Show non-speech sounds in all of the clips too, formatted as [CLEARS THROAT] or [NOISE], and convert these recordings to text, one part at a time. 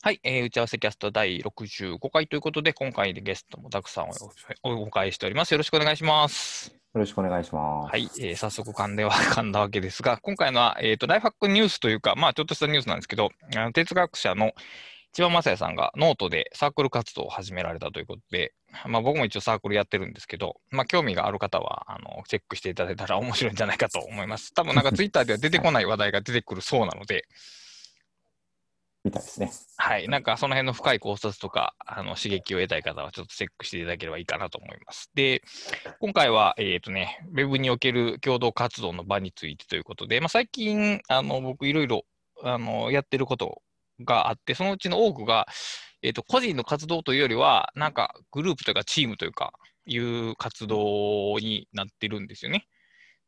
はい、えー打ち合わせキャスト第65回ということで、今回でゲストもたくさんおお迎えしております。よろしくお願いします。よろしくお願いします。はい、えー早速噛んでは [LAUGHS] 噛んだわけですが、今回のは、えーと、ライフハックニュースというか、まあ、ちょっとしたニュースなんですけど、あの哲学者の千葉雅也さんがノートでサークル活動を始められたということで、まあ、僕も一応サークルやってるんですけど、まあ、興味がある方はあのチェックしていただいたら面白いんじゃないかと思います。多分なんかツイッターでは出てこない話題が出てくるそうなので、みたいですね。はい、なんかその辺の深い考察とか、あの刺激を得たい方はちょっとチェックしていただければいいかなと思います。で、今回は、えっ、とね、ウェブにおける共同活動の場についてということで、まあ、最近、あの僕、いろいろあのやってることがあって、そのうちの多くが、えっ、と、個人の活動というよりは、なんかグループというか、チームというか、いう活動になってるんですよね。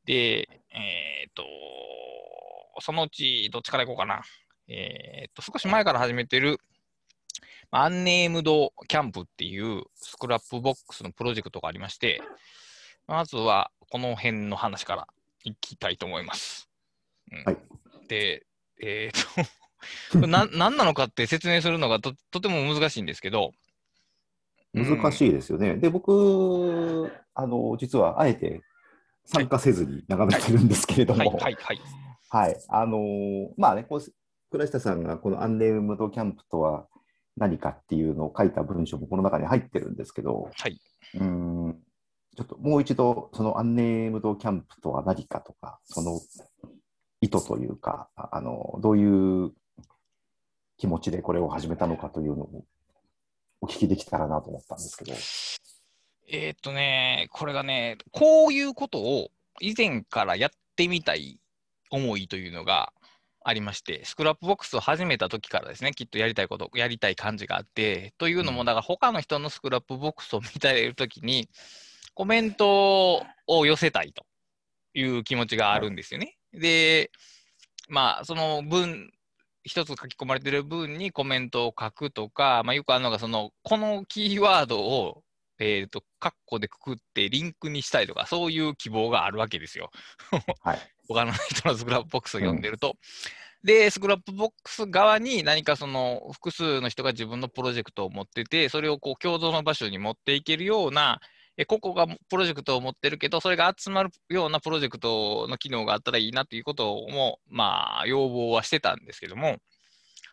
で、えっ、と、そのうちどっちからいこうかな。えーっと、少し前から始めてる、まあ Unnamed Camp っていう Scrapbox のプロジェクトがありまして、まずはこの辺の話からいきたいと思います。うんはいで、えーっと、[LAUGHS] な [LAUGHS] 何なのかって説明するのがととても難しいんですけど、難しいですよね。で、僕、あの、実はあえて参加せずに眺めてるんですけれどはいも、はいはい。はい。あのーまあね、こう、倉下さんがこのアンネームドキャンプとは何かっていうのを書いた文章もこの中に入ってるんですけど、はい。うーん、ちょっともう一度、そのアンネームドキャンプとは何かとか、その意図というか、ああの、どういう気持ちでこれを始めたのかというのをお聞きできたらなと思ったんですけど。えーっとね、これがね、こういうことを以前からやってみたい思いというのがありまして、 Scrapboxを始めた時からですね、きっとやりたいこと、やりたい感じがあって、というのも、うんだから他の人の Scrapboxを見たりするときに、コメントを寄せたいという気持ちがあるんですよね。で、まあ、その文、一つ書き込まれてる文にコメントを書くとか、まあ、よくあるのが、その、このキーワードを、えっ、と、カッコでくくってリンクにしたいとか、そういう希望があるわけですよ。はい。他の人の Scrapboxを読んでると。で、スクラップボックス側に何かその複数の人が自分のプロジェクトを持ってて、それをこう共同の場所に持っていけるような、え個々がプロジェクトを持ってるけど、それが集まるようなプロジェクトの機能があったらいいなということも、まあ、要望はしてたんですけども、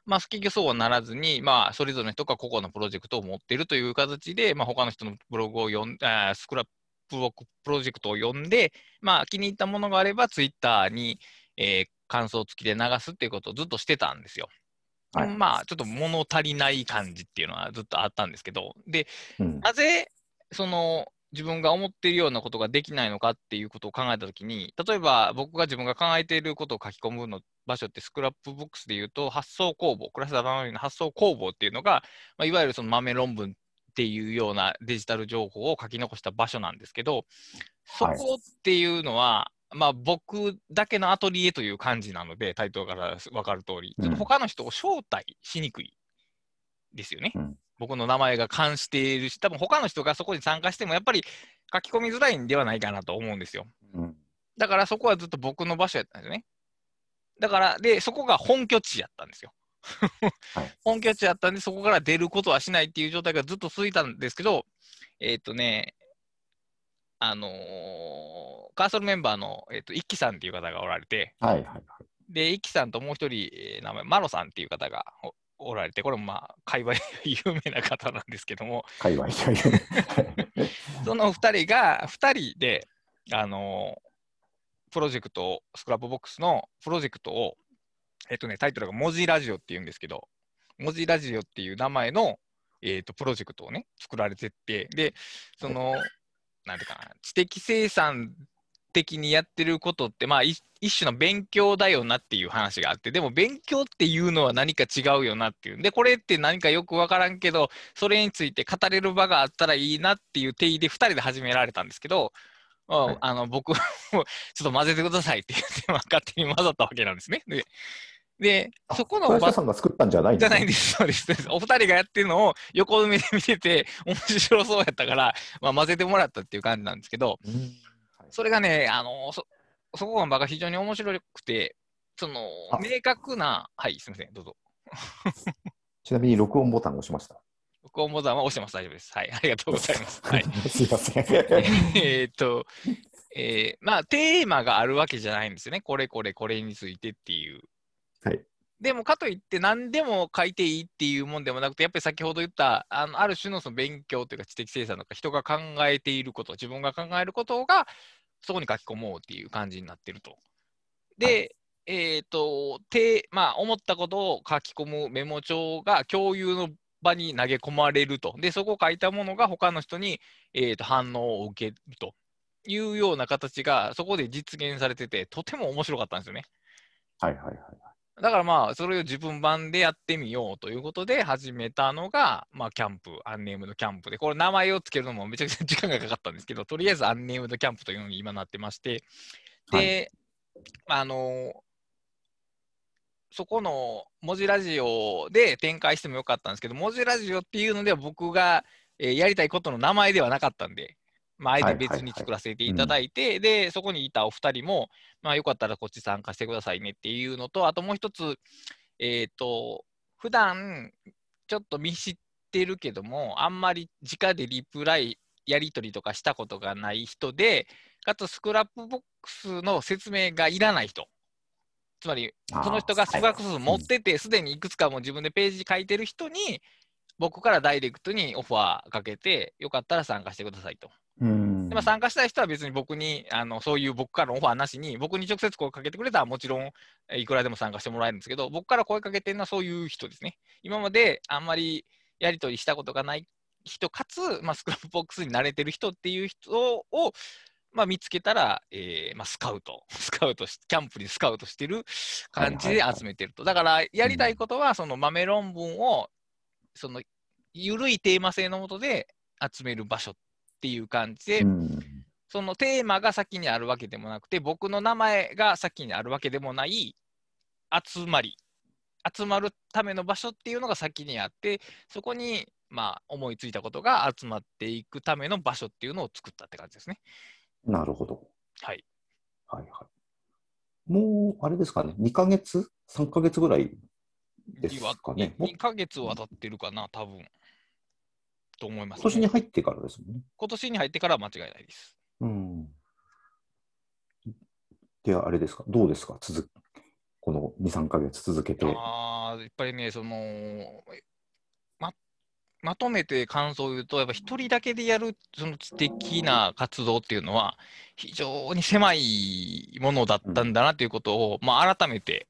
まあ、結局そうはならずに、まあ、それぞれの人が個々のプロジェクトを持っているという形で、まあ、他の人のブログを読んあースクラップボックスプロジェクトを読んで、まあ、気に入ったものがあれば、ツイッターに、えー感想付きで流すっていうことをずっとしてたんですよ。はいまあ、ちょっと物足りない感じっていうのはずっとあったんですけど、で、うん。なぜ、その、自分が思っているようなことができないのかっていうことを考えたときに、例えば僕が自分が考えていることを書き込むの場所って Scrapboxで言うと、発想工房、クラスターの発想工房っていうのが、まあ、いわゆるその豆論文っていうようなデジタル情報を書き残した場所なんですけど、そはいこっていうのは、まあ僕だけのアトリエという感じなので、タイトルから分かる通り、ちょっと他の人を招待しにくいですよね。うん僕の名前が関しているし、多分他の人がそこに参加しても、やっぱり書き込みづらいんではないかなと思うんですよ。うんだからそこはずっと僕の場所やったんですよね。だから、で、そこが本拠地やったんですよ。はい [LAUGHS] 本拠地やったんで、そこから出ることはしないっていう状態がずっと続いたんですけど、えっ、とね、あのーカーソルメンバーの、えっと一輝さんっていう方がおられて、はいはいはい。で、一輝さんともう一人、えー名前、マロさんっていう方がおおられて、これもまあ、界隈で [LAUGHS] 有名な方なんですけども、界隈。[LAUGHS] その二人が、二人で、あのープロジェクトを、 Scrapboxのプロジェクトを、えっとね、タイトルが文字ラジオっていうんですけど、文字ラジオっていう名前の、えっとプロジェクトをね、作られてって、で、その、なんていうかな、知的生産的にやってることって、まあ、一種の勉強だよなっていう話があって、でも勉強っていうのは何か違うよなっていう。で、これって何かよくわからんけど、それについて語れる場があったらいいなっていう定義で2人で始められたんですけど、はいあの僕もちょっと混ぜてくださいって言って、まあ勝手に混ざったわけなんですね。で、でそこの場倉下さんが作ったんじゃないんですねじゃないんです、そうです。お二人がやってるのを横目で見てて、面白そうやったから、まあ、混ぜてもらったっていう感じなんですけど、うんはいそれがね、あのそそこが非常に面白くて、そのあ明確な、はい、すみません、どうぞ。[LAUGHS] ちなみに録音ボタンを押しました。録音ボタンは押してます。大丈夫です。はい。ありがとうございます。はい。[LAUGHS] すいません。えーっと、えーまあ、テーマがあるわけじゃないんですよね。これこれこれについてっていう。はい。でも、かといって何でも書いていいっていうもんでもなくて、やっぱり先ほど言った、あのある種のその勉強というか知的生産とか、人が考えていること、自分が考えることが、そこに書き込もうっていう感じになってると。で、えっ、と、てまあ、思ったことを書き込むメモ帳が共有の場に投げ込まれると。で、そこを書いたものが他の人に、えー、と反応を受けるというような形が、そこで実現されてて、とても面白かったんですよね。はいはいはい。だからまあ、それを自分版でやってみようということで始めたのが、まあ、キャンプ、アンネームドキャンプで、これ名前をつけるのもめちゃくちゃ時間がかかったんですけど、とりあえずアンネームドキャンプというのに今なってまして、で、あのそこの文字ラジオで展開してもよかったんですけど、文字ラジオっていうのでは僕が、えーやりたいことの名前ではなかったんで、まあ、あえて別に作らせていただいて、で、そこにいたお二人も、まあ、よかったらこっち参加してくださいねっていうのと、あともう一つ、えっ、と、普段ちょっと見知ってるけども、あんまり直でリプライ、やり取りとかしたことがない人で、かつ Scrapboxの説明がいらない人。つまり、その人が Scrapbox持ってて、すでにいくつかも自分でページ書いてる人に、僕からダイレクトにオファーかけて、よかったら参加してくださいと。うんでまあ、参加したい人は別に僕にあの、そういう僕からのオファーなしに、僕に直接声かけてくれたらもちろんえーいくらでも参加してもらえるんですけど、僕から声かけてるのはそういう人ですね。今まであんまりやり取りしたことがない人、かつ、まあ、 Scrapboxに慣れてる人っていう人を、まあ、見つけたら、えーまあ、スカウト、[LAUGHS] スカウトし、キャンプにスカウトしてる感じで集めてると。だから、やりたいことは、その豆論文を、その、緩いテーマ性のもとで集める場所っていう感じで、うん。そのテーマが先にあるわけでもなくて、僕の名前が先にあるわけでもない集まり、集まるための場所っていうのが先にあって、そこにまあ思いついたことが集まっていくための場所っていうのを作ったって感じですね。なるほど。はい。はいはい。もう、あれですかね、2ヶ月 ?3 ヶ月ぐらいですかね。もう2ヶ月は経ってるかな、多分と思います、今年に入ってからですもんね。今年に入ってからは間違いないです。うん。では、あれですか、どうですか、続この2、3ヶ月続けて。あーやっぱりね、そのままとめて感想を言うと、やっぱ一人だけでやるその知的な活動っていうのは、非常に狭いものだったんだなということを、まあ、改めて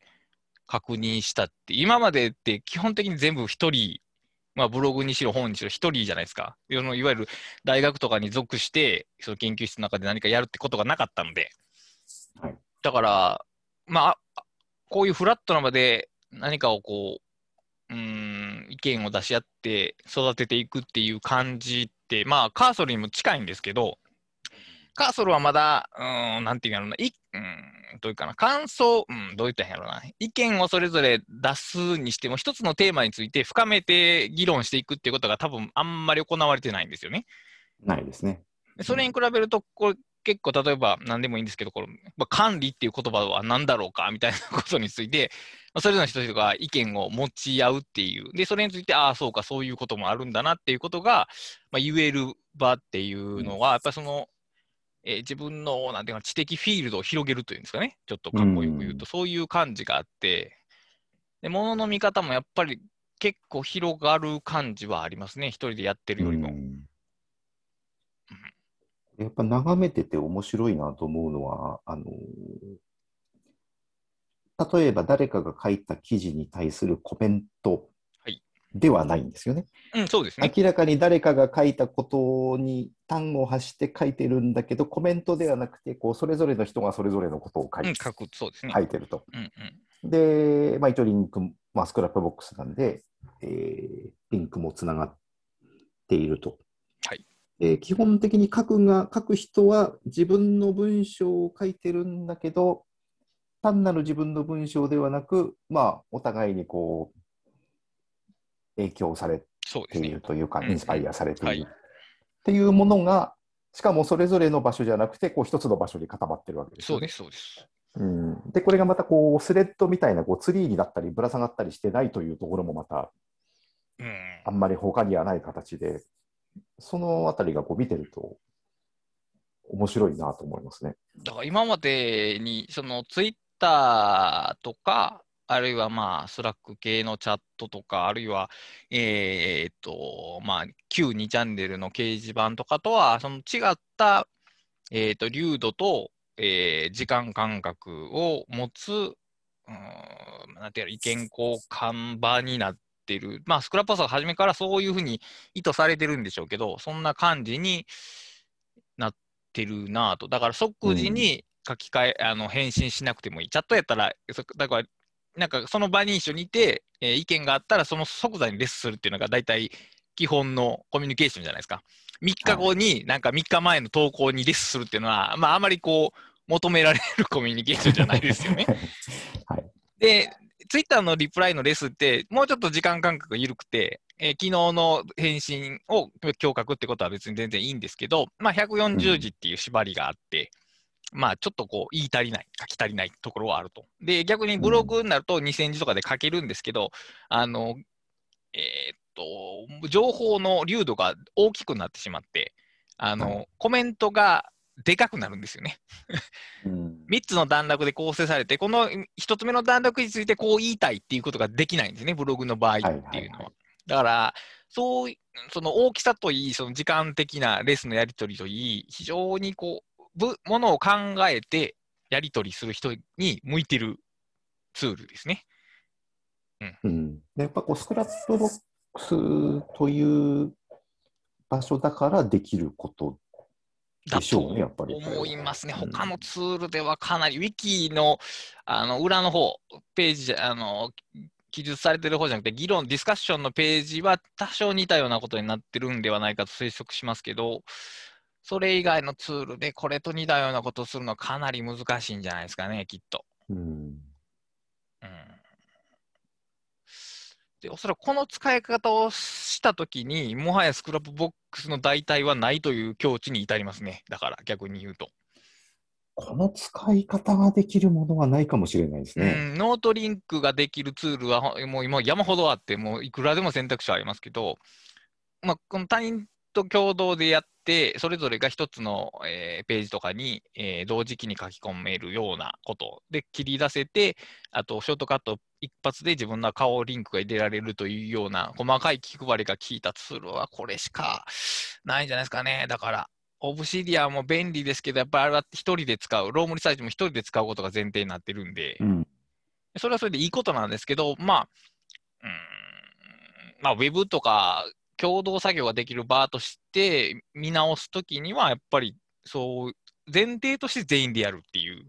確認したって、今までって基本的に全部一人、まあ、ブログにしろ本にしろ一人じゃないですか。そのいわゆる大学とかに属して、その研究室の中で何かやるってことがなかったので、はいだから、まあ、こういうフラットな場で何かをこう、うーん、意見を出し合って育てていくっていう感じって、まあ、カーソルにも近いんですけど、カーソルはまだ、うーん、なんていうんやろうな、い、うん、どういうかな、感想、うん、どういったんやろうな、意見をそれぞれ出すにしても、一つのテーマについて深めて議論していくっていうことが多分あんまり行われてないんですよね。ないですね。でそれに比べると、これ結構例えば何でもいいんですけど、これまあ、管理っていう言葉は何だろうかみたいなことについて、[LAUGHS] まあそれぞれの人々が意見を持ち合うっていう、で、それについて、ああ、そうか、そういうこともあるんだなっていうことが、まあ、言える場っていうのは、やっぱりその、えー自分のなんていうか知的フィールドを広げるというんですかね、ちょっとかっこよく言うと、うん。そういう感じがあって、で、ものの見方もやっぱり結構広がる感じはありますね、一人でやってるよりも。うんやっぱ眺めてて面白いなと思うのは、あの例えば誰かが書いた記事に対するコメントはいではないんですよね。うん、そうですね。明らかに誰かが書いたことに端を発して書いてるんだけど、コメントではなくて、こうそれぞれの人がそれぞれのことを書い,、うん、書く、そうですね。書いてると。うんうん。で、まあ、一応リンク、まあ、 Scrapbox なんで、えーリンクもつながっていると。はいで基本的に書くが書く人は自分の文章を書いてるんだけど、単なる自分の文章ではなく、まあ、お互いにこう影響されている。というか、うんうんインスパイアされている、はいっていうものが、しかもそれぞれの場所じゃなくて、こう一つの場所に固まってるわけですよね、そうです、そうです。うん。で、これがまたこうスレッドみたいなこうツリーになったり、ぶら下がったりしてないというところもまたうん。あんまり他にはない形で、そのあたりがこう見てると、面白いなと思いますね。だから今までに、そのツイッターとか、あるいはまあ、 Slack 系のチャットとか、あるいは、えーっと、まあ、旧2チャンネルの掲示板とかとは、その違った、えーっと、粒度と、えー時間感覚を持つ、うん、なんていうの、意見交換場になってる。まあ、 Scrapbox は初めからそういうふうに意図されてるんでしょうけど、そんな感じになってるなぁと。だから即時に書き換え、あの返信しなくてもいい。チャットやったら、そだから、なんかその場に一緒にいて、えー意見があったら、その即座にレスするっていうのが大体基本のコミュニケーションじゃないですか。3日後に、なんか3日前の投稿にレスするっていうのは、まああまりこう、求められるコミュニケーションじゃないですよね。[LAUGHS] はい。で、ツイッターのリプライのレスって、もうちょっと時間間隔が緩くて、えー昨日の返信を強化ってことは別に全然いいんですけど、まあ、140字っていう縛りがあって、まあ、ちょっとこう、言い足りない、書き足りないところはあると。で、逆にブログになると2000字とかで書けるんですけど、あの、えーっと、情報の流度が大きくなってしまって、あの、はコメントがでかくなるんですよね。うん3つの段落で構成されて、この1つ目の段落についてこう言いたいっていうことができないんですね、ブログの場合っていうのは。はいはいはいだから、そうい、その大きさといい、その時間的なレスのやり取りといい、非常にこう、ぶものを考えてやり取りする人に向いてるツールですね。うん、でやっぱこう Scrapbox という場所だからできることだでしょうね、やっぱり。思いますね。うん他のツールではかなり、ウィキのあの裏の方、ページあの、記述されてる方じゃなくて、議論、ディスカッションのページは多少似たようなことになってるんではないかと推測しますけど、それ以外のツールでこれと似たようなことをするのはかなり難しいんじゃないですかね、きっと。うんうんで、おそらくこの使い方をしたときに、もはや Scrapbox の代替はないという境地に至りますね。だから逆に言うと。この使い方ができるものはないかもしれないですうね。ん、ノートリンクができるツールはほもう今山ほどあって、もういくらでも選択肢はありますけど、まあ、この他人と共同でやって、それぞれが一つの、えーページとかに、えー同時期に書き込めるようなこと。で切り出せて、あとショートカット一発で自分の顔リンクが入れられるというような細かい気配りが効いたツールはこれしかないんじゃないですかね。だから、オブシディアンも便利ですけど、やっぱりあれは一人で使う、ロームリサーチも一人で使うことが前提になってるんで、うん。それはそれでいいことなんですけど、まあ、うーん、まあ、ウェブとか共同作業ができる場として見直すときには、やっぱりそう、前提として全員でやるっていう。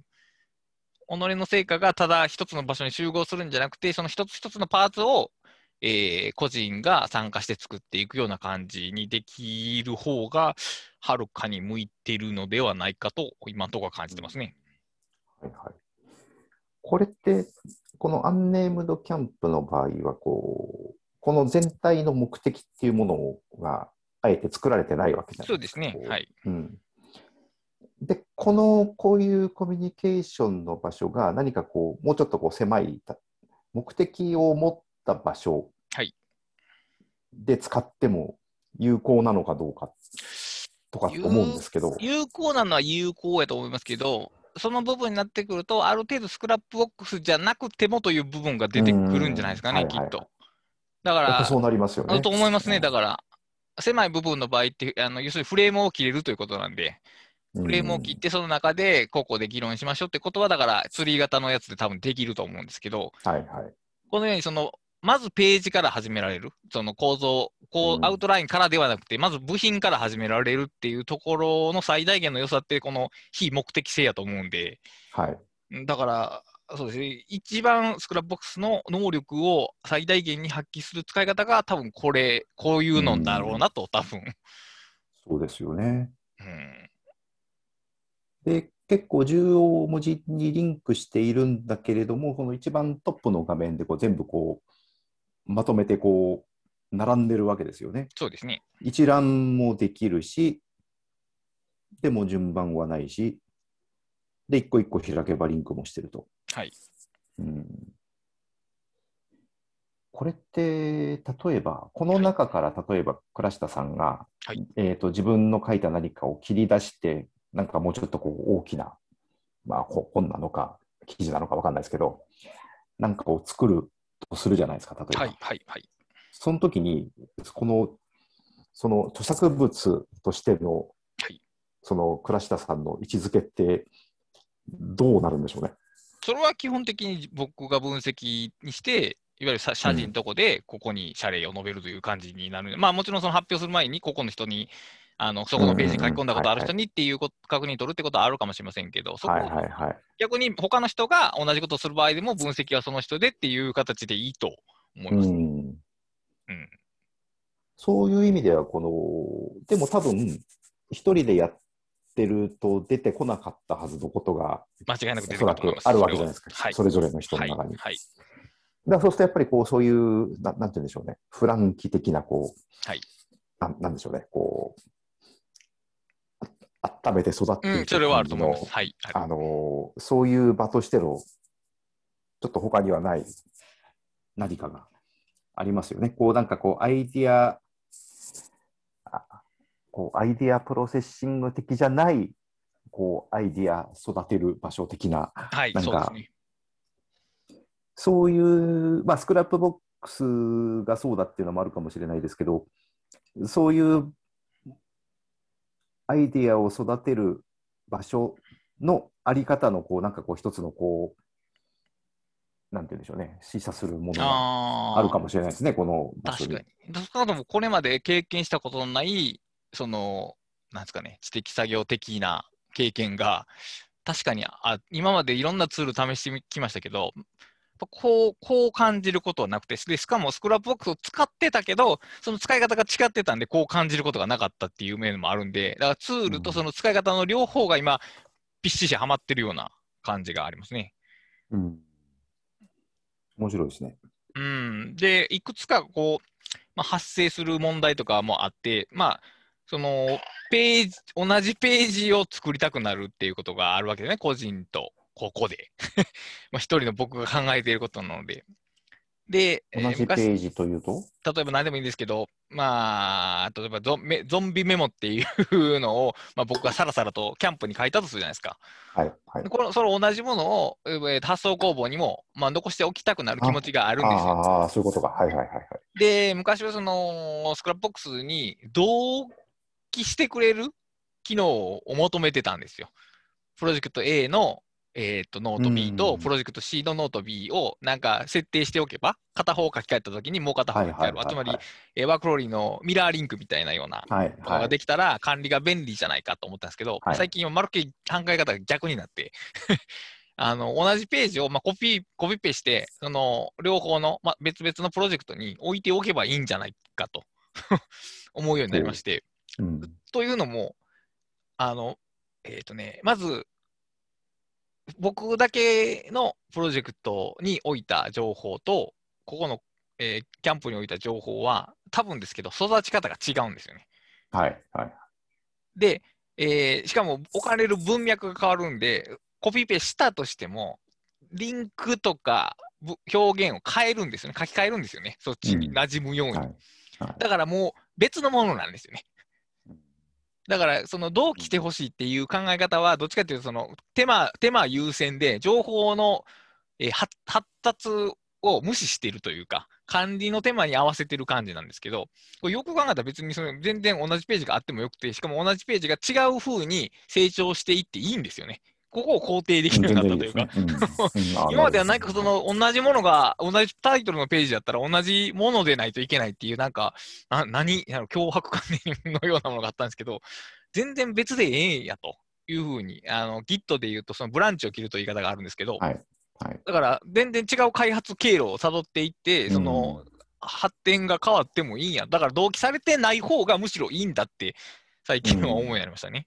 己の成果がただ一つの場所に集合するんじゃなくて、その一つ一つのパーツを、えー個人が参加して作っていくような感じにできる方が、はるかに向いてるのではないかと、今のところは感じてますね。はいはい、これって、このアンネームドキャンプの場合はこう、この全体の目的っていうものがあえて作られてないわけじゃないそうですね。はい。うん、で、このこういうコミュニケーションの場所が何かこう、もうちょっとこう狭いた目的を持った場所はい。で使っても有効なのかどうかとか思うんですけど。有効なのは有効やと思いますけど、その部分になってくると、ある程度 Scrapbox じゃなくてもという部分が出てくるんじゃないですかね、うん。きっと。は。だから、そうなりますよね。だと思いますね。うんだから、狭い部分の場合って、あの要するにフレームを切れるということなんで、フレームを切って、その中でここで議論しましょうってことは、だから、ツリー型のやつで多分できると思うんですけど、うんはいはい。このようにその、まずページから始められる、その構造、こうんうアウトラインからではなくて、まず部品から始められるっていうところの最大限の良さって、この非目的性やと思うんで、はい。だから、そうですね、一番 Scrapbox の能力を最大限に発揮する使い方が、多分これ、こういうのだろうなと、多分。そうですよね。うんで、結構重要文字にリンクしているんだけれども、この一番トップの画面でこう全部こう、まとめてこう、並んでるわけですよね。そうですね。一覧もできるし、でも順番はないし、で、一個一個開けばリンクもしてると。はい。うん、これって、例えば、この中から例えば倉下さんが、はいえーと、自分の書いた何かを切り出して、なんかもうちょっとこう大きな、まあ、こ本なのか、記事なのか分かんないですけど、なんかを作るとするじゃないですか、例えば。はいはいはい。その時に、この、その著作物としての、はいその倉下さんの位置づけって、どうなるんでしょうね？それは基本的に僕が分析にして、いわゆるさ写真のとこで、ここに謝礼を述べるという感じになる、まあもちろんその発表する前に、ここの人に、あのそこのページに書き込んだことある人にっていうこと確認取るってことはあるかもしれませんけど、そこ。逆に他の人が同じことをする場合でも分析はその人でっていう形でいいと思いうます。ん。うん。そういう意味では、この、でも多分、一人でやってると出てこなかったはずのことが、間違いなく出ておそらくあるわけじゃないですか、は。いそれぞれの人のはい。中に。はい。だからそうするとやっぱりこう、そういう、ななんて言うんでしょうね、フランキ的な、こう、はい。なんなんでしょうね、こう、あ温めて育っていくうん、それはあると思います。はい。あるのあのーそういう場としての、ちょっと他にはない何かがありますよね。こう、なんかこう、アイディア、あこうアイディアプロセッシング的じゃない、こう、アイディア育てる場所的な、はい、なんかね。そういう、まあ、 Scrapbox がそうだっていうのもあるかもしれないですけど、そういうアイディアを育てる場所のあり方の、こう、なんかこう、一つのこう、なんて言うんでしょうね、示唆するものがあるかもしれないですね、この場所に確か。に。少なくともこれまで経験したことのない、その、なんですかね、知的作業的な経験が、確かにあ今までいろんなツール試してきましたけど、こうこう感じることはなくてで、しかも Scrapbox を使ってたけど、その使い方が違ってたんで、こう感じることがなかったっていう面もあるんで、だからツールとその使い方の両方が今、ぴっしりはまってるような感じがありますね。うん。面白いですね。うん、で、いくつかこう、まあ、発生する問題とかもあって、まあ、そのページ、同じページを作りたくなるっていうことがあるわけでね、個人とここで。[LAUGHS] まあ一人の僕が考えていることなので。で、えー同じペ昔ージというと、例えば何でもいいんですけど、まあ、例えばゾンメゾンビメモっていうのを、まあ、僕がさらさらとキャンプに書いたとするじゃないですか。はい、はいで。このその同じものを、えー発想工房にも、まあ、残しておきたくなる気持ちがあるんですよ。ああ、そういうことか。はい、はい、はい。はいで、昔はその Scrapbox に同期してくれる機能を求めてたんですよ。プロジェクト A の、えー、とノート B とうんプロジェクト C のノート B をなんか設定しておけば、片方を書き換えたときにもう片方。書き換える。つまりはい、えー WorkFlowy のミラーリンクみたいなようなはい、ものはい。ができたら管理が便利じゃないかと思ったんですけど、はい最近はまるっきり考え方が逆になって、[LAUGHS] あの同じページを、まあ、コピー、コピペして、その両方の、まあ、別々のプロジェクトに置いておけばいいんじゃないかと [LAUGHS] 思うようになりまして、うん。というのも、あの、えっ、とね、まず、僕だけのプロジェクトに置いた情報と、ここの、えーキャンプに置いた情報は、多分ですけど、育ち方が違うんですよね。はい、はい。で、えーしかも置かれる文脈が変わるんで、コピペしたとしても、リンクとかぶ表現を変えるんですよね。書き換えるんですよね。そっちにうん馴染むように。はいはいだからもう別のものなんですよね。だから、そのどう来てほしいっていう考え方は、どっちかというと、その手間、手間優先で、情報の、えー発達を無視しているというか、管理の手間に合わせてる感じなんですけど、これよく考えたら別にその全然同じページがあってもよくて、しかも同じページが違う風に成長していっていいんですよね。ここを肯定できなったというか、今まではなんかその同じものが、同じタイトルのページだったら同じものでないといけないっていう、なんか、な何、あの脅迫観念のようなものがあったんですけど、全然別でええんやというふうに、あの Git で言うと、そのブランチを切るという言い方があるんですけど、はい。はい。だから全然違う開発経路をたどっていって、その、発展が変わってもいいん。や。だから同期されてない方がむしろいいんだって、最近は思うようになりましたね。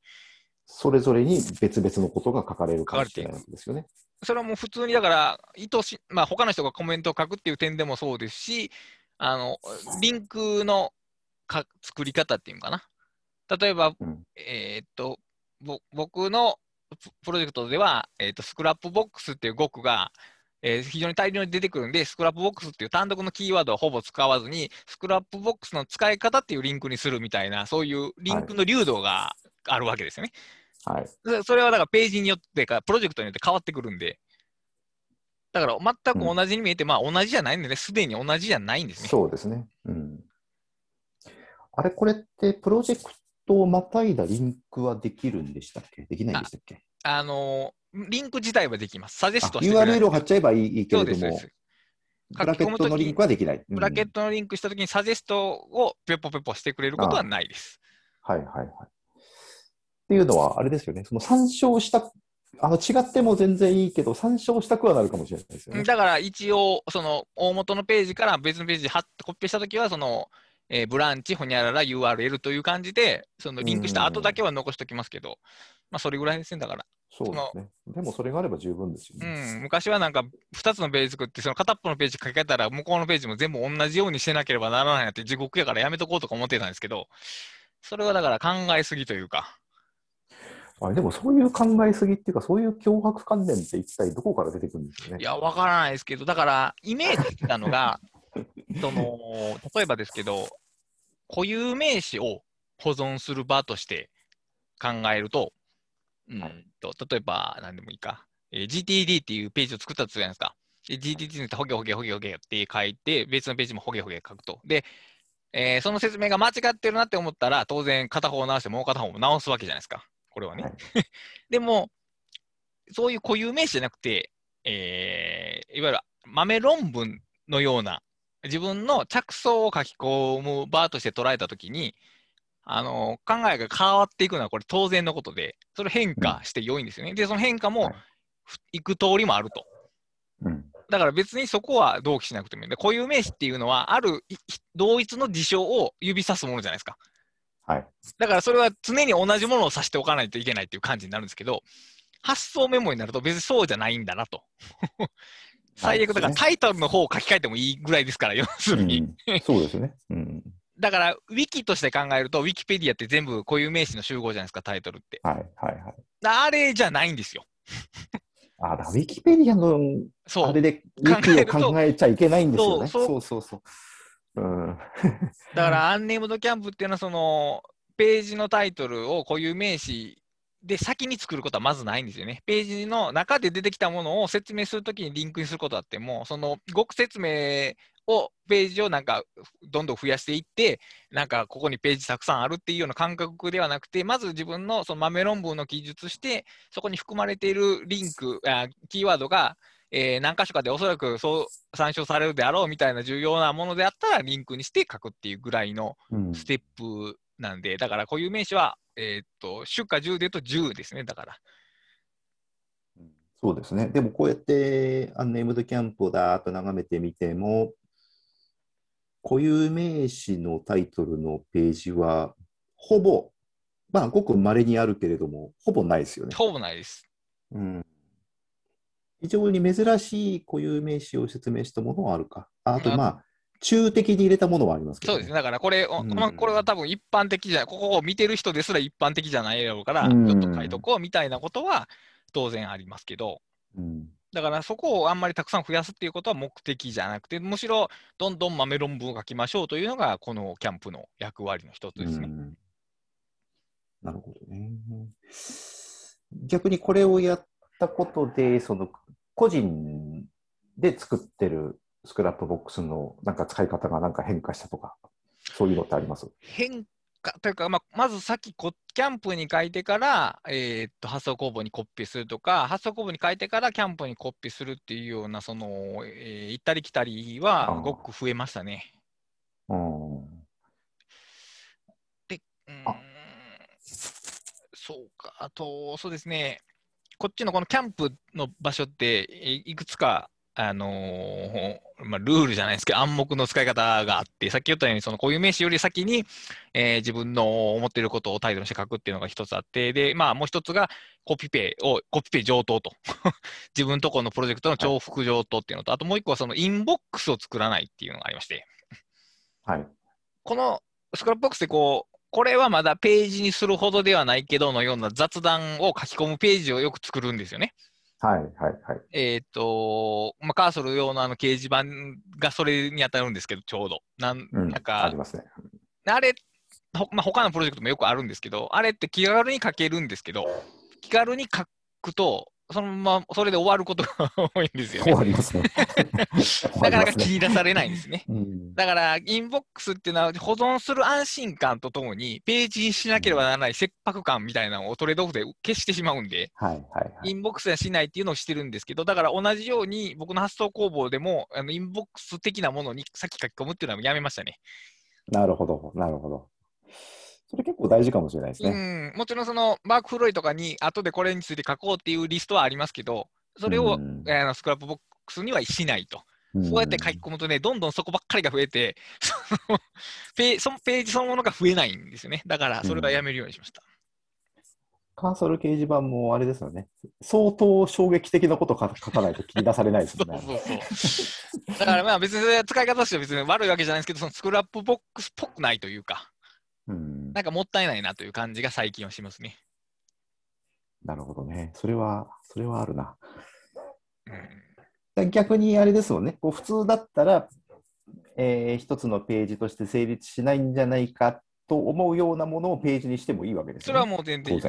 それぞれに別々のことが書かれるかもしれないですよね。それはもう普通に、だから、意図し、まあ、他の人がコメントを書くっていう点でもそうですし、あの、リンクのか作り方っていうのかな。例えば、うんえーっと、ぼ僕のププロジェクトでは、えーっと、 Scrapbox っていう語句が、えー非常に大量に出てくるんで、 Scrapboxっていう単独のキーワードをほぼ使わずに、 Scrapboxの使い方っていうリンクにするみたいな、そういうリンクの流動があるわけですよね。はい。そそれはだからページによってか、プロジェクトによって変わってくるんで、だから全く同じに見えて、まあ同じじゃないんでね、すでに同じじゃないんですね。そうですね。うん。あれ、これってプロジェクトをまたいだリンクはできるんでしたっけ？できないんでしたっけ？あのーリンク自体はできます。サジェあストはして ?URL を貼っちゃえばいいけれども。ブラケットのリンクはできない。ブラケット、トのリンクしたときにサジェストをペポペポしてくれることはないです。はいはいはい。っていうのは、あれですよね。その参照した、あの違っても全然いいけど、参照したくはなるかもしれないですよね。だから一応、その大元のページから別のページに貼ってコピーしたときは、その、えーブランチ、ほにゃらら URL という感じで、そのリンクした後だけは残しておきますけど、まあそれぐらいですね、だから。そうですね。でもそれがあれば十分ですようね。ん、昔はなんか2つのページ作って、その片っぽのページ書き換えたら、向こうのページも全部同じようにしてなければならないなって地獄やからやめとこうとか思ってたんですけど、それはだから考えすぎというか、あれでもそういう考えすぎっていうか、そういう脅迫観念って一体どこから出てくるんですかね。いや、わからないですけど、だから、イメージしたのが、[LAUGHS] その、例えばですけど、固有名詞を保存する場として考えると、うんと、例えば、何でもいいか、えー GTD っていうページを作ったとするじゃないですか。で GTD にほげほげほげほげって書いて、別のページもほげほげ書くと。で、えーその説明が間違ってるなって思ったら、当然片方を直してもう片方も直すわけじゃないですか。これはね。はい [LAUGHS] でも、そういう固有名詞じゃなくて、えーいわゆる豆論文のような、自分の着想を書き込む場として捉えたときに、あの考えが変わっていくのはこれ当然のことで、それ変化して良いんですよね。で、その変化もはいく通りもあると。うん。だから別にそこは同期しなくてもいい。で固有名詞っていうのは、あるい同一の事象を指さすものじゃないですか。はい。だからそれは常に同じものを指しておかないといけないっていう感じになるんですけど、発想メモになると別にそうじゃないんだなと。[LAUGHS] 最悪だからタイトルの方を書き換えてもいいぐらいですから、要するに。うんそうですね。うん。[LAUGHS] だから、ウィキとして考えると、ウィキペディアって全部固有名詞の集合じゃないですか、タイトルって。はいはいはい。あれじゃないんですよ。あ、だウィキペディアの。あれでウィキを考えちゃいけないんですよね。そうそうそうそう。うん。[LAUGHS] だから、アンネームドキャンプっていうのは、その、ページのタイトルを固有名詞で先に作ることはまずないんですよね。ページの中で出てきたものを説明するときにリンクにすることだっても、その、極説明を、ページをなんか、どんどん増やしていって、なんか、ここにページたくさんあるっていうような感覚ではなくて、まず自分のその豆論文の記述して、そこに含まれているリンク、あキーワードが、えー何箇所かでおそらくそう参照されるであろうみたいな重要なものであったら、リンクにして書くっていうぐらいのうんステップなんで、だから固有名詞は、えーっと、主か10で言うと10ですね、だから。そうですね。でもこうやってアンネームドキャンプをだーっと眺めてみても、固有名詞のタイトルのページは、ほぼ、まあ、ごく稀にあるけれども、ほぼないですよね。ほぼないです。うん、非常に珍しい固有名詞を説明したものはあるか。ああと、あまあ、中的に入れたものはありますけど、そうですね。だからこれ、おうんまあ、これは多分一般的じゃ、ここを見てる人ですら一般的じゃないやろうから、うんちょっと書いとこうみたいなことは当然ありますけど、うんだからそこをあんまりたくさん増やすっていうことは目的じゃなくて、むしろどんどん豆論文を書きましょうというのが、このキャンプの役割の一つですね。うんなるほどね。逆にこれをやったことで、その個人で作ってる Scrapboxのなんか使い方がなんか変化したとか、そういうのってあります？変化というか、まあ、まずさっきこキャンプに書いてから、えーっと発想工房にコピーするとか、発想工房に書いてからキャンプにコピーするっていうような、その、えー行ったり来たりあはー。ごく増えましたね。うん。うーん。あ。そうか、あと、そうですね、こっちのこのキャンプの場所って、えいくつか、あのーまあ、ルールじゃないですけど、暗黙の使い方があって、さっき言ったように、その固有名詞より先に、えー自分の思っていることをタイトルにして書くっていうのが一つあって、で、まあ、もう一つが、コピペを、コピペ上等と。[LAUGHS] 自分のところのプロジェクトの重複上等っていうのと、あともう一個は、そのインボックスを作らないっていうのがありまして、はい。この Scrapboxでこう、これはまだページにするほどではないけどのような雑談を書き込むページをよく作るんですよね。はいはいはい。えっ、と、まあ、カーソル用のあの掲示板がそれに当たるんですけど、ちょうど。なん、なんかあり、ますね。あれ、ほまあ、他のプロジェクトもよくあるんですけど、あれって気軽に書けるんですけど、気軽に書くと、そのままそれで終わることが [LAUGHS] 多いんですよね。[LAUGHS] 終わりますね。なかなか切り出されないんですね。うんだから、インボックスっていうのは保存する安心感とともに、ページにしなければならない切迫感みたいなのをトレードオフで消してしまうんで、はいはいはい。インボックスにはしないっていうのをしてるんですけど、だから同じように僕の発想工房でも、あのインボックス的なものに先書き込むっていうのはやめましたね。なるほど、なるほど。それ結構大事かもしれないですうね。ん、もちろんその WorkFlowyとかに後でこれについて書こうっていうリストはありますけど、それを、うんあの Scrapboxにはしないと。んそうやって書き込むとね、どんどんそこばっかりが増えて、[LAUGHS] そのペーそのページそのものが増えないんですよね。だから、それはやめるようにしました。カーソル掲示板もあれですよね。相当衝撃的なこと書書かないと切り出されないですそよね。[LAUGHS] うそうそう。だからまあ別に使い方としては別に悪いわけじゃないですけど、そのスクラップボックスっぽくないというか、うんなんかもったいないなという感じが最近はしますね。なるほどね。それは、それはあるな。うん、逆にあれですもんね。こう普通だったら、えー一つのページとして成立しないんじゃないかと思うようなものをページにしてもいいわけですそれ。はもう全然。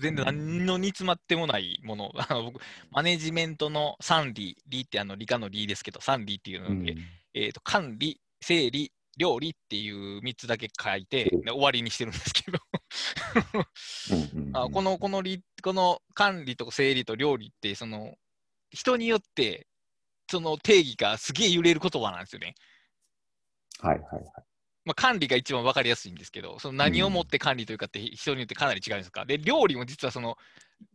全然何の煮詰まってもないもの。[LAUGHS] あの僕、マネジメントの3理、理ってあの理科の理ですけど、3理っていうので、えーと管理、整理、料理っていう3つだけ書いて、終わりにしてるんですけど、[LAUGHS] あこのこの理この管理と整理と料理って、その人によってその定義がすげえ揺れる言葉なんですよね。はいはいはい。まあ、管理が一番分かりやすいんですけど、その何をもって管理というかって人によってかなり違うんですか。で、料理も実はその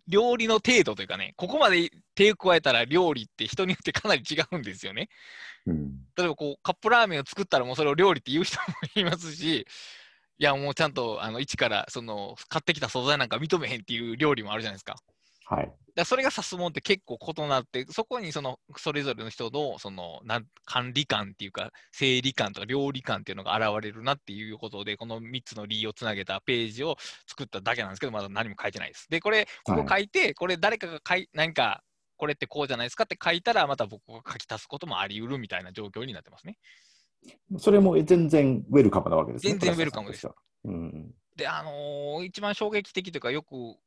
料理の程度というかね、ここまで手を加えたら料理って人によってかなり違うんですよね。うん例えばこうカップラーメンを作ったらもうそれを料理って言う人もいますし、いやもうちゃんとあの一からその買ってきた素材なんか認めへんっていう料理もあるじゃないですか。はい。だそれが指すもんって結構異なって、そこにそのそれぞれの人のそのなん管理感っていうか、整理感とか料理感っていうのが現れるなっていうことで、この3つの理をつなげたページを作っただけなんですけど、まだ何も書いてないです。で、これ、ここ書いて、これ誰かが書い何か、これってこうじゃないですかって書いたら、また僕が書き足すこともあり得るみたいな状況になってますね。それも全然ウェルカムなわけですね。全然ウェルカムです。うんで、あのー一番衝撃的というか、よくお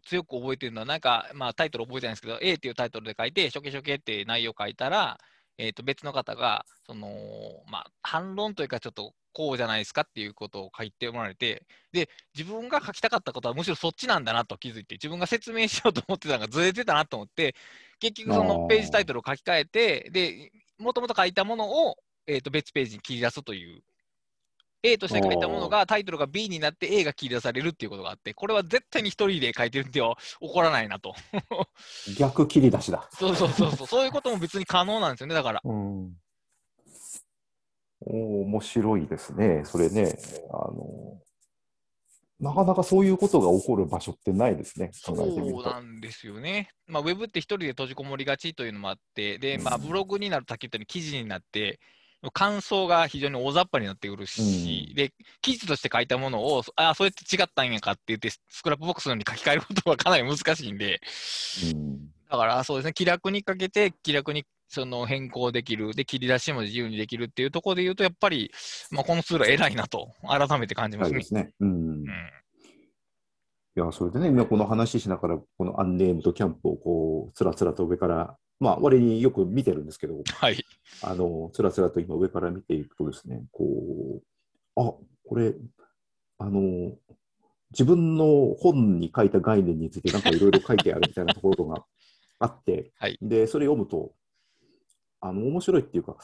強く覚えてるのは、なんか、まあ、タイトル覚えてないんですけど、A っていうタイトルで書いて、しょけしょけって内容書いたら、えー、と別の方が、その、まあ、反論というか、ちょっとこうじゃないですかっていうことを書いてもらえて、で、自分が書きたかったことはむしろそっちなんだなと気づいて、自分が説明しようと思ってたのがずれてたなと思って、結局そのページタイトルを書き換えて、で、もともと書いたものを、えー、と別ページに切り出すという A として書いたものがタイトルが B になって A が切り出されるっていうことがあって、これは絶対に一人で書いてるっては起こらないなと。[LAUGHS] 逆切り出しだ。そうそうそうそう、そういうことも別に可能なんですよね、だから。うん。おー面白いですね。それね、あの、なかなかそういうことが起こる場所ってないですね。そ考えてみると。うなんですよね。まあ、ウェブって一人で閉じこもりがちというのもあって、で、まあ、うんブログになると、さっき言ったように記事になって、感想が非常に大雑把になってくるし、うん。で、記事として書いたものを、ああ、それって違ったんやかって言って、 Scrapboxに書き換えることはかなり難しいんで、うん。だからそうですね、気楽にかけて、気楽にその変更できる、で、切り出しも自由にできるっていうところで言うと、やっぱり、まあ、このツールは偉いなと、改めて感じますね。そうで。すね。うん。うん。いや、それでね、今この話しながら、このアンネームとキャンプをこう、つらつらと上から、まあ、割によく見てるんですけど、はい。あの、つらつらと今上から見ていくとですね、こう、あ、これ、あの、自分の本に書いた概念についてなんかいろいろ書いてあるみたいなところがあって、[LAUGHS] はいで、それ読むと、あの、面白いっていうか、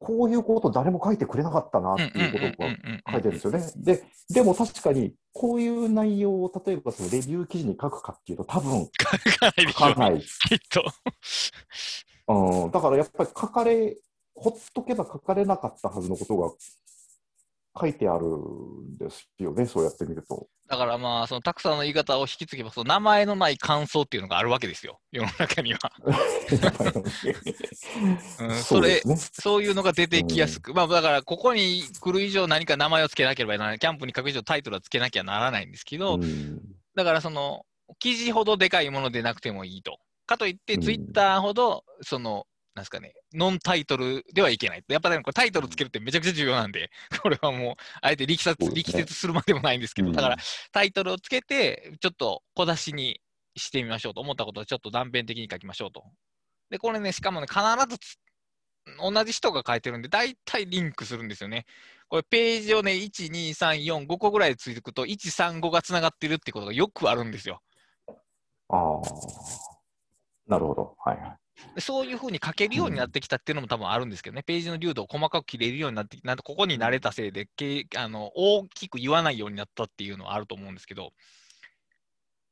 こういうこと誰も書いてくれなかったなっていうことが書いてるんですよね。で、でも確かに、こういう内容を例えばそのレビュー記事に書くかっていうと、多分書かないでしょう書かない。きっと。うん、だからやっぱり書かれ、ほっとけば書かれなかったはずのことが書いてあるんですよね、そうやって見ると。だからまあ、そのたくさんの言い方を引き継げば、その名前のない感想っていうのがあるわけですよ、世の中には。[LAUGHS] うん、それそうですね。そういうのが出てきやすく、まあだから、ここに来る以上何か名前をつけなければならない、キャンプに書く以上タイトルはつけなきゃならないんですけど、うんだからその、記事ほどでかいものでなくてもいいと。かといって、うんツイッターほど、その、なんですかね、ノンタイトルではいけない。やっぱね、これタイトルつけるってめちゃくちゃ重要なんで、[LAUGHS] これはもう、あえて力説、ね力説するまでもないんですけど、うんだから、タイトルをつけて、ちょっと小出しにしてみましょうと思ったことをちょっと断片的に書きましょうと。で、これね、しかもね、必ずつ同じ人が書いてるんで、大体リンクするんですよね。これ、ページをね、1、2、3、4、5個ぐらいでついていくと、1、3、5がつながってるってことがよくあるんですよ。ああ。なるほど。はいはい。でそういうふうに書けるようになってきたっていうのも多分あるんですけどね、ページの流度を細かく切れるようになってきなんとここに慣れたせいで、けあの大きく言わないようになったっていうのはあると思うんですけど、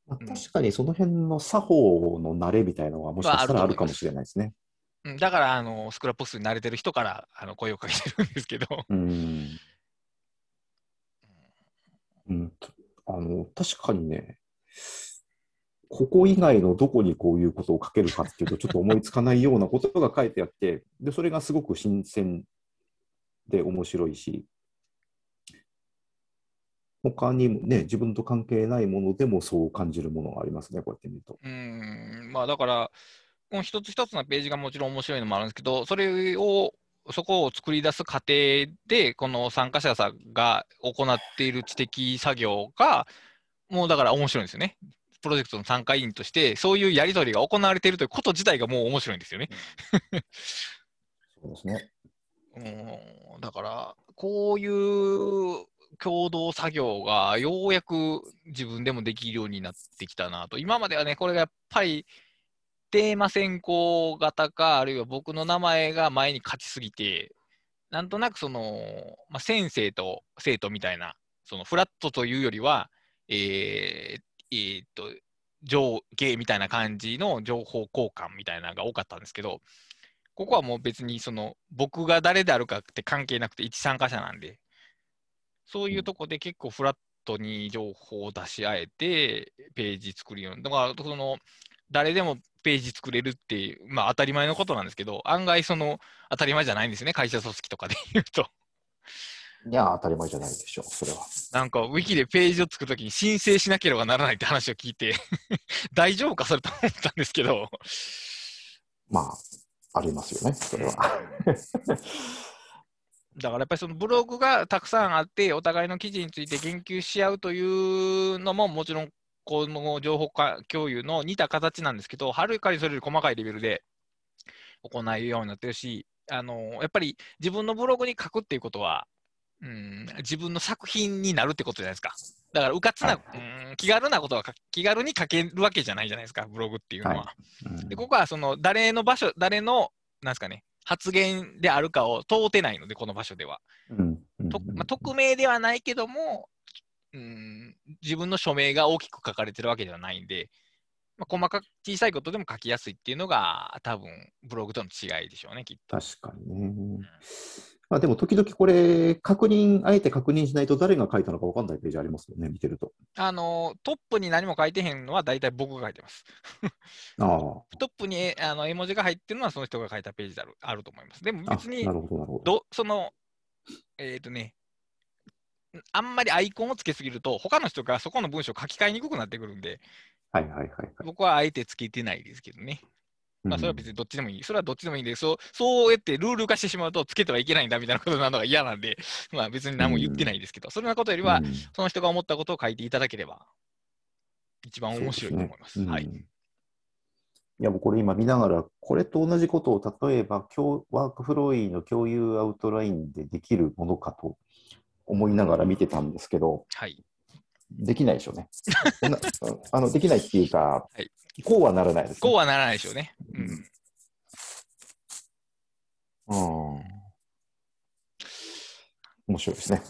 確かにその辺の作法の慣れみたいなのはもしかしたらあるかもしれないですね。うんだからあのスクラップボックスに慣れてる人からあの声をかけてるんですけど、うん。うん、とあの確かにね、ここ以外のどこにこういうことを書けるかっていうと、ちょっと思いつかないようなことが書いてあって、でそれがすごく新鮮で面白いし、他にもね、自分と関係ないものでもそう感じるものがありますね、こうやって見ると。うん、まあだから、この一つ一つのページがもちろん面白いのもあるんですけど、それを、そこを作り出す過程で、この参加者さんが行っている知的作業が、もうだから面白いんですよね。プロジェクトの参加委員として、そういうやり取りが行われているということ自体がもう面白いんですよね。そうですね。うんだから、こういう共同作業がようやく自分でもできるようになってきたなと。今まではね、これがやっぱりテーマ選考型か、あるいは僕の名前が前に勝ちすぎて、なんとなくその、まあ、先生と生徒みたいな、そのフラットというよりは、えーえーっと、上下みたいな感じの情報交換みたいなのが多かったんですけど、ここはもう別にその僕が誰であるかって関係なくて一参加者なんで、そういうとこで結構フラットに情報を出し合えて、ページ作るように。だから、その、誰でもページ作れるっていう、まあ当たり前のことなんですけど、案外その当たり前じゃないんですよね、会社組織とかで言うと。いや、当たり前じゃないでしょう、それは。なんか、ウィキでページを作るときに申請しなければならないって話を聞いて、[LAUGHS] 大丈夫かそれと思ったんですけど、まあ、ありますよね、それは。[LAUGHS] だからやっぱりそのブログがたくさんあって、お互いの記事について言及し合うというのも、もちろんこの情報化共有の似た形なんですけど、はるかにそれより細かいレベルで行うようになってるし、あのやっぱり自分のブログに書くっていうことは、うん、自分の作品になるってことじゃないですか。だから、うかつな、はうん、気軽なことはか気軽に書けるわけじゃないじゃないですか、ブログっていうのは。はうんでここはその誰の場所、誰のなんですかね、発言であるかを問うてないので、この場所では。うんうんとまあ、匿名ではないけども、うん、自分の署名が大きく書かれてるわけではないんで、まあ、細かく小さいことでも書きやすいっていうのが、多分ブログとの違いでしょうね、きっと。確かにね。まあ、でも、時々これ、確認、あえて確認しないと誰が書いたのか分かんないページありますよね、見てると。あのトップに何も書いてへんのは大体僕が書いてます。あ [LAUGHS] トップにえあの絵文字が入ってるのはその人が書いたページであるあると思います。でもあ、別になるほど、なるほど。どその、えっ、とね、あんまりアイコンをつけすぎると、他の人がそこの文章を書き換えにくくなってくるんで、はいはいはいはい。僕はあえてつけてないですけどね。まあ、それは別にどっちでもいい。それはどっちでもいいんで、そうそうやってルール化してしまうと、つけてはいけないんだみたいなことなのが嫌なんで、[LAUGHS] まあ別に何も言ってないですけど、そんなことよりは、うんその人が思ったことを書いていただければ、一番面白いと思います。はい。そうでねうんいや、僕これ今見ながら、これと同じことを例えば、共ワークフローイの共有アウトラインでできるものかと思いながら見てたんですけど、はい。できないでしょうね。あのできないっていうか、はいこうはならないです、ね。こうはならないでしょうね。うん。うん。面白いですね。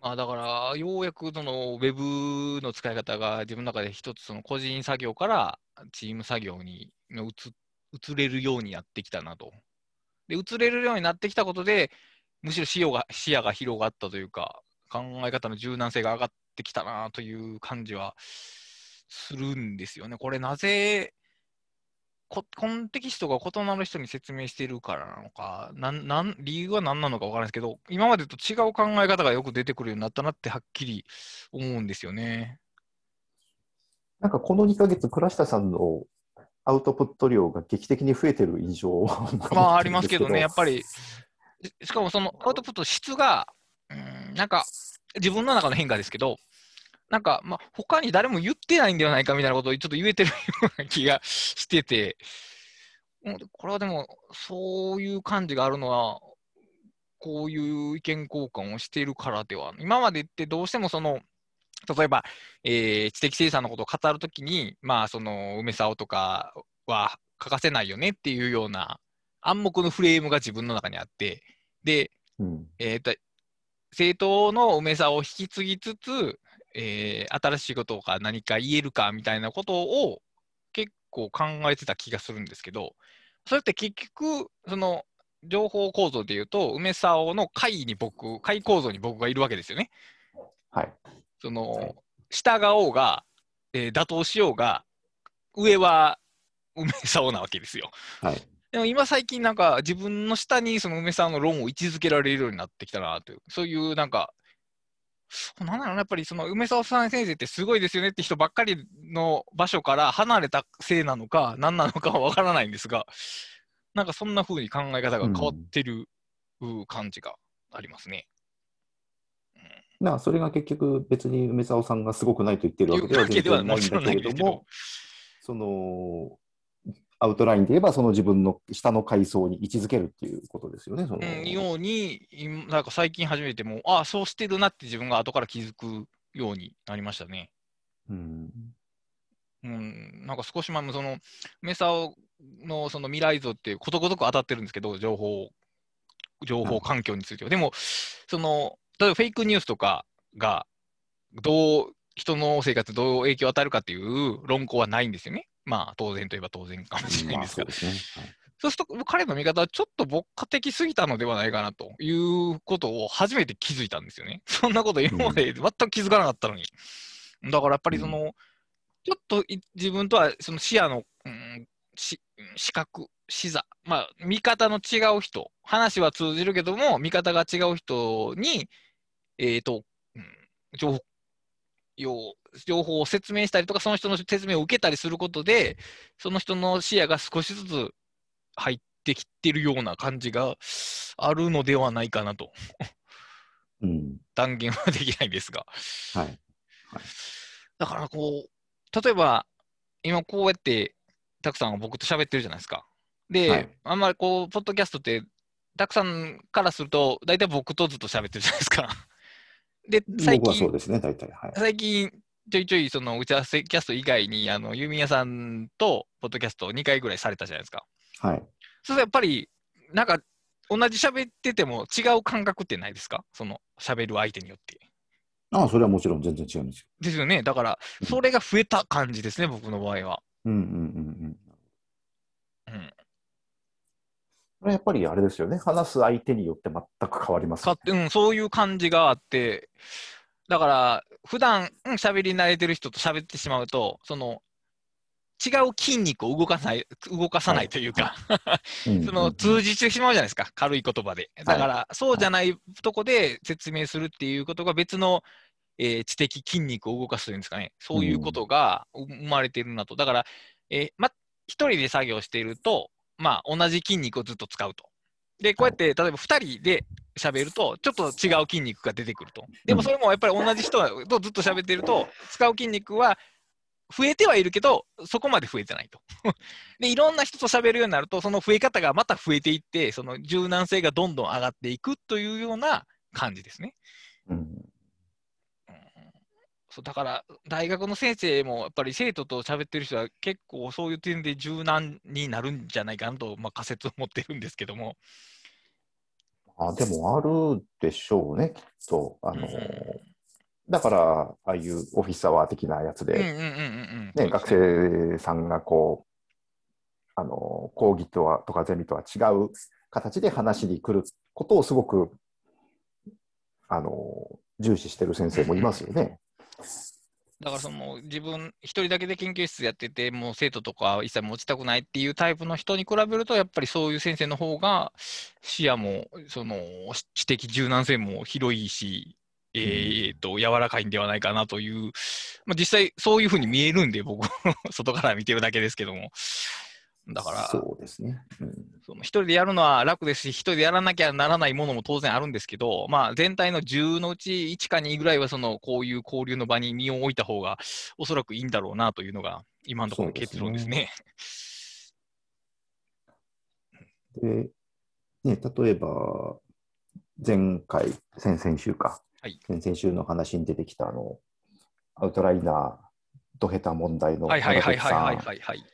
まあだから、ようやくそのウェブの使い方が自分の中で一つその個人作業からチーム作業にの移移れるようになってきたなと。で、移れるようになってきたことで、むしろ視野が視野が広がったというか、考え方の柔軟性が上がってきたなという感じはするんですよね。これなぜこコンテキストが異なる人に説明しているからなのか、なんなん理由は何なのか分からないですけど、今までと違う考え方がよく出てくるようになったなってはっきり思うんですよね。なんかこの2ヶ月、倉下さんのアウトプット量が劇的に増えてる印象をまあありますけどね、やっぱり、しかもそのアウトプット質が、うん、なんか自分の中の変化ですけど、なんか、まあ、他に誰も言ってないんではないかみたいなことをちょっと言えてるような気がしてて、うんこれはでも、そういう感じがあるのは、こういう意見交換をしているからでは、今までってどうしてもその、例えば、えー知的生産のことを語るときに、まあ、その梅沢とかは欠かせないよねっていうような暗黙のフレームが自分の中にあって、で、うん。えーと政党の梅沢を引き継ぎつつ、えー新しいことが何か言えるかみたいなことを結構考えてた気がするんですけど、それって結局、その情報構造でいうと、梅沢の会に僕、会構造に僕がいるわけですよね。はい。その、下がおうが、えー打倒しようが、上は梅沢なわけですよ。はい。でも今最近なんか自分の下にその梅沢の論を位置づけられるようになってきたなという、そういうなんか、なんだろうな、やっぱりその梅沢さん先生ってすごいですよねって人ばっかりの場所から離れたせいなのか、何なのかはわからないんですが、[LAUGHS] なんかそんな風に考え方が変わってるう感じがありますね。まあ、それが結局別に梅沢さんがすごくないと言ってるわけではないんだけれども、その、アウトラインで言えば、その自分の下の階層に位置づけるっていうことですよね。そのうん、ように、今なんか最近初めてもう、ああ、そうしてるなって自分が後から気づくようになりましたね。うんうん、なんか少し前もその、メサオのその未来像ってことごとく当たってるんですけど、情報、情報環境については。でも、その、例えばフェイクニュースとかが、どう、人の生活どう影響を与えるかっていう論考はないんですよね。まあ、当然といえば当然かもしれないんですが。まあそうですね。はいそうすると、彼の見方はちょっと牧歌的すぎたのではないかなということを初めて気づいたんですよね。[LAUGHS] そんなこと今まで全く気づかなかったのに。だからやっぱりその、ちょっとい自分とはその視野の、うん、し視覚、視座、まあ、見方の違う人、話は通じるけども、見方が違う人に、えっ、と、うん、情報要情報を説明したりとか、その人の説明を受けたりすることで、その人の視野が少しずつ入ってきてるような感じがあるのではないかなとうん。断言はできないんですが。はい。だからこう、例えば、今こうやって、たくさんは僕と喋ってるじゃないですか。で、はいあんまりこう、ポッドキャストって、たくさんからすると、大体僕とずっと喋ってるじゃないですか。で、最近そう、ですね、大体。はい。最近、ちょいちょいその打ち合わせキャスト以外に、あの、ユーミン屋さんとポッドキャストを2回ぐらいされたじゃないですか。はい。そうするとやっぱり、なんか、同じ喋ってても違う感覚ってないですか？その喋る相手によって。ああ、それはもちろん全然違うんですよ。ですよね。だから、うんそれが増えた感じですね、僕の場合は。うんうん。うん。これやっぱりあれですよね。話す相手によって全く変わりますよかって、うん、そういう感じがあって、だから、普段うん喋り慣れてる人と喋ってしまうと、その、違う筋肉を動かさない、動かさないというか、うん [LAUGHS] その通じてしまうじゃないですか、軽い言葉で。だから、そうじゃないとこで説明するっていうことが別の、えー知的筋肉を動かすというんですかね、そういうことが生まれてるなと。だから、えーま、一人で作業していると、まあ、同じ筋肉をずっと使うと。で、こうやって、例えば二人で喋ると、ちょっと違う筋肉が出てくると。でもそれもやっぱり同じ人とずっと喋ってると、使う筋肉は増えてはいるけど、そこまで増えてないと。[LAUGHS] で、いろんな人と喋るようになると、その増え方がまた増えていって、その柔軟性がどんどん上がっていくというような感じですね。うんうんそうだから、大学の先生もやっぱり生徒と喋ってる人は結構そういう点で柔軟になるんじゃないかなと、まあ、仮説を持ってるんですけども。あでもあるでしょうね、きっと。あの、うんだから、ああいうオフィスアワー的なやつで、学生さんがこう、あの、講義とは、とかゼミとは違う形で話に来ることをすごく、あの、重視してる先生もいますよね。だからその自分一人だけで研究室やってて、もう生徒とか一切持ちたくないっていうタイプの人に比べると、やっぱりそういう先生の方が視野も、その知的柔軟性も広いし、えーと、柔らかいんではないかなというまあ、実際そういうふうに見えるんで、僕、外から見てるだけですけども。だから、そうですね。うん。その一人でやるのは楽ですし、一人でやらなきゃならないものも当然あるんですけど、まあ、全体の10のうち1か2ぐらいはそのこういう交流の場に身を置いた方がおそらくいいんだろうなというのが今のところの結論ですね。で、ね、例えば、前回、先々週か、はい。先々週の話に出てきたあの、アウトライナー、ドヘタ問題のはいはいはいはいはいはいはい。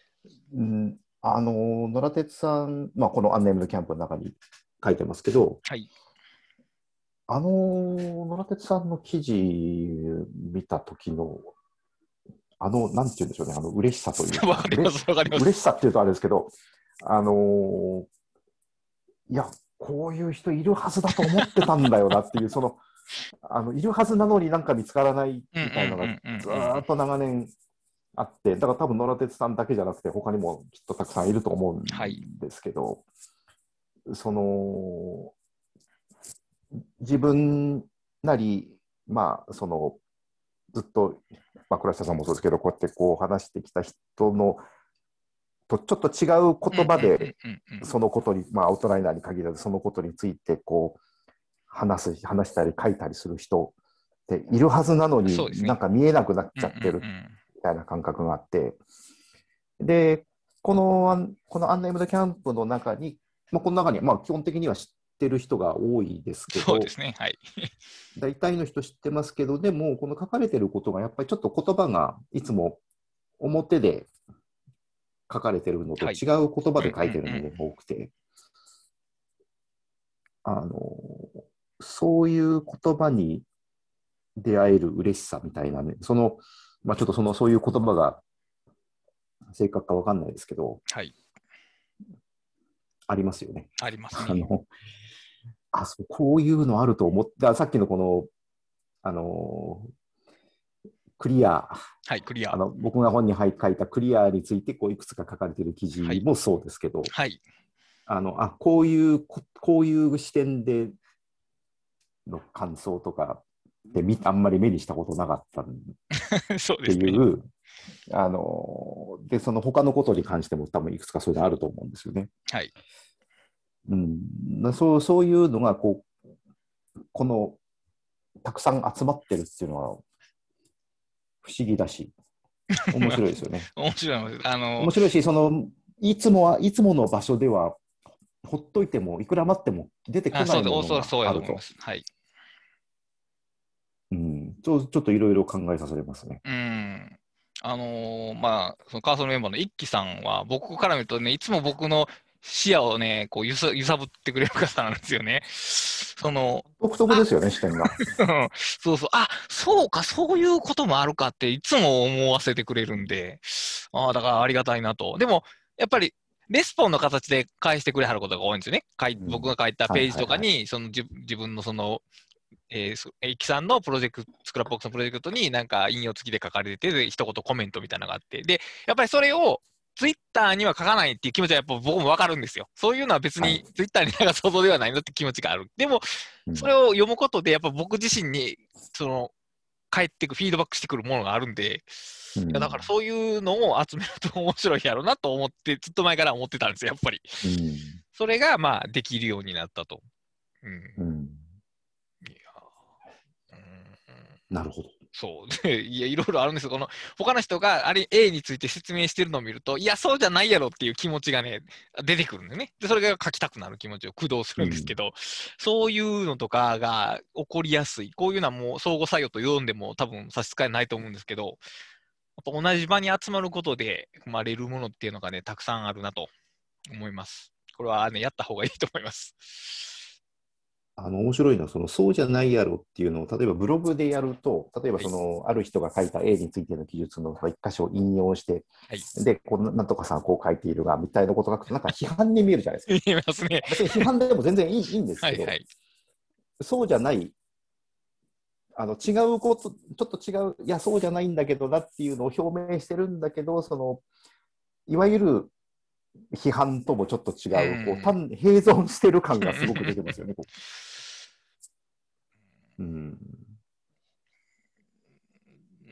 うんあの、野良鉄さん、まあ、このアンネームドキャンプの中に書いてますけど、はい。あの、野良鉄さんの記事見た時の、あの、なんて言うんでしょうね、あの、嬉しさというか、[LAUGHS] わかります、わかります。嬉しさっていうとあれですけど、あのーいや、こういう人いるはずだと思ってたんだよなっていう、その、あのいるはずなのになんか見つからないみたいなのがずーっと長年あって、だから多分野良鉄さんだけじゃなくて、他にもきっとたくさんいると思うんはい。ですけど、その、自分なり、まあ、その、ずっと、まあ、倉下さんもそうですけど、こうやってこう話してきた人の、とちょっと違う言葉で、そのことに、まあ、アウトライナーに限らず、そのことについてこう話す、話したり書いたりする人っているはずなのに、ね。なんか見えなくなっちゃってるみたいな感覚があって、で、このこのアンネームドキャンプの中に、まあ、この中にはまあ基本的には知ってる人が多いですけどそうで、すね、はい。[LAUGHS] 大体の人知ってますけど、でも、この書かれてることがやっぱりちょっと言葉がいつも表で書かれてるのとはい。違う言葉で書いてるのが多くて、あの、そういう言葉に出会える嬉しさみたいなね、その、まあちょっとその、そういう言葉が正確かわかんないですけど、はい。ありますよね。ありますね。あの、あ、そう、こういうのあると思って、あさっきのこの、あの、クリア、はい、クリアあ。の僕が本に書いたクリアについてこういくつか書かれている記事はいもそうですけど、はい。あのあこういうここういう視点での感想とかで見あんまり目にしたことなかったっ [LAUGHS] そうて。いう、あのでその他のことに関しても多分いくつかそういうのあると思うんですよね。はい。うん、なそうそういうのがこうこのたくさん集まってるっていうのは不思議だし面白いですよね。[LAUGHS] 面白い。あの面、白いしそのいつもはいつもの場所ではほっといてもいくら待っても出てこないものそうそうがあるとやと思いま、す。はい。うん、ちょっといろいろ考えさせれますね。うん。あのーまあ、そのカーソルメンバーの一輝さんは、僕から見るとね、いつも僕の視野をね、こう揺さ揺さぶってくれる方なんですよね。[LAUGHS] その、独特ですよね、視点が。うん [LAUGHS] そうそう、あ、そうか、そういうこともあるかっていつも思わせてくれるんで、ああ、だからありがたいなと。でも、やっぱり、レスポンの形で返してくれはることが多いんですよね。僕が書いたページとかはいに、その自自分のその、えーそエイキさんのプロジェクト、 Scrapboxのプロジェクトになんか引用付きで書かれてて、で一言コメントみたいなのがあって、で、やっぱりそれをツイッターには書かないっていう気持ちはやっぱ僕もわかるんですよ。そういうのは別はいにツイッターに流すほどではないのって気持ちがある。でも、うんそれを読むことで、やっぱ僕自身に、その、返ってく、フィードバックしてくるものがあるんで、うんいやだからそういうのを集めると面白いやろうなと思って、ずっと前から思ってたんですよ、やっぱり。それが、まあ、できるようになったと。うん。うんうんいやーうんなるほど。そう。[LAUGHS] で、いや、いろいろあるんですよ。この、他の人が、あれ、A について説明してるのを見ると、いや、そうじゃないやろっていう気持ちがね、出てくるんだよね。で、それが書きたくなる気持ちを駆動するんですけど、そういうのとかが起こりやすい。こういうのはもう相互作用と読んでも多分差し支えないと思うんですけど、やっぱ同じ場に集まることで生まれるものっていうのがね、たくさんあるなと思います。これはね、やった方がいいと思います。あの面白いのはその、そうじゃないやろっていうのを、例えばブログでやると、例えばその、ある人が書いた A についての記述の一箇所を引用して、はい。で、こんなんとかさんこう書いているが、みたいなことが書くと、なんか批判に見えるじゃないですか。[LAUGHS] 言いますね。別に批判でも全然いいいいんですけど、はいはい。そうじゃない、あの違うこと、ちょっと違う、いや、そうじゃないんだけどなっていうのを表明してるんだけど、そのいわゆる批判ともちょっと違う、こう単併存してる感がすごく出てますよね。こう [LAUGHS] うん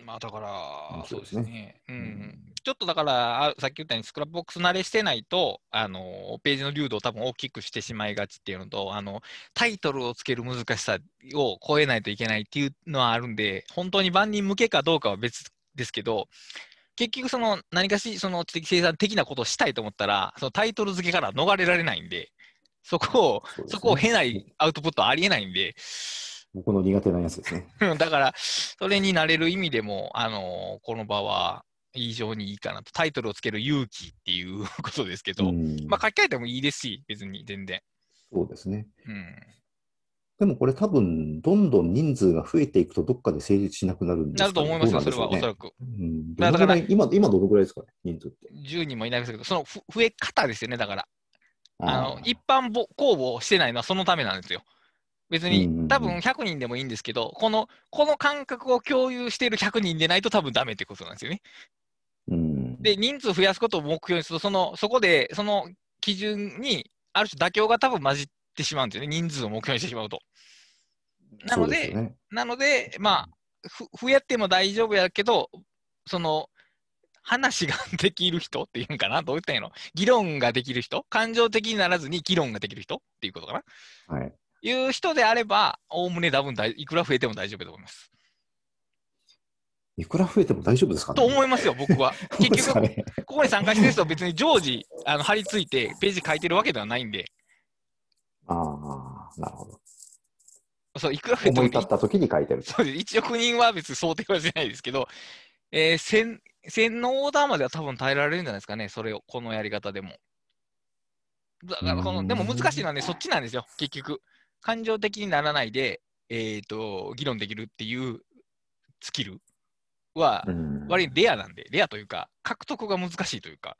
まあだから、そうですねですね。うん。うんちょっとだから、あさっき言ったようにスクラップボックス慣れしてないと、あの、ページの流度を多分大きくしてしまいがちっていうのと、あの、タイトルをつける難しさを超えないといけないっていうのはあるんで、本当に万人向けかどうかは別ですけど、結局その何かし、その知的生産的なことをしたいと思ったら、そのタイトル付けから逃れられないんで、そこを、そねそこを経ないアウトプットはありえないんで、僕の苦手なやつですね。う [LAUGHS] んだから、それになれる意味でも、あのこの場は非常にいいかなと。タイトルをつける勇気っていうことですけど、うんまあ書き換えてもいいですし、別に全然。そうですね。うん、でもこれ多分、どんどん人数が増えていくと、どっかで成立しなくなるんですなると思いますよ、それはおそらく。うんだから今、今どのぐらいですかね、人数って。10人もいないですけど、そのふ増え方ですよね、だから。あのー一般ぼ公募してないのはそのためなんですよ。別に、多分100人でもいいんですけど、このこの感覚を共有している100人でないと多分ダメってことなんですよね。うん、で、人数増やすことを目標にすると、そのそこで、その基準に、ある種妥協が多分混じってしまうんですよね、人数を目標にしてしまうと。なので、すよね。なので、まあ、ふ増えても大丈夫やけど、その、話が [LAUGHS] できる人っていうんかな？どう言ったらいいの？議論ができる人？感情的にならずに議論ができる人っていうことかな？はい。いう人であれば、おおむね多分大いくら増えても大丈夫だと思います。いくら増えても大丈夫ですかね？と思いますよ、僕は。[LAUGHS] 結局、ねここに参加してる人は別に常時 [LAUGHS] あの貼り付いてページ書いてるわけではないんで、ああ、なるほど。そういくら増えても思った時に書いてる。そうです1億人は別に想定はしないですけど、えー、1000, 1000のオーダーまでは多分耐えられるんじゃないですかね、それを、このやり方でも。だからこの、うんでも難しいのはね、そっちなんですよ、結局。感情的にならないで、えー、と議論できるっていうスキルはうん割にレアなんで、レアというか、獲得が難しいというか、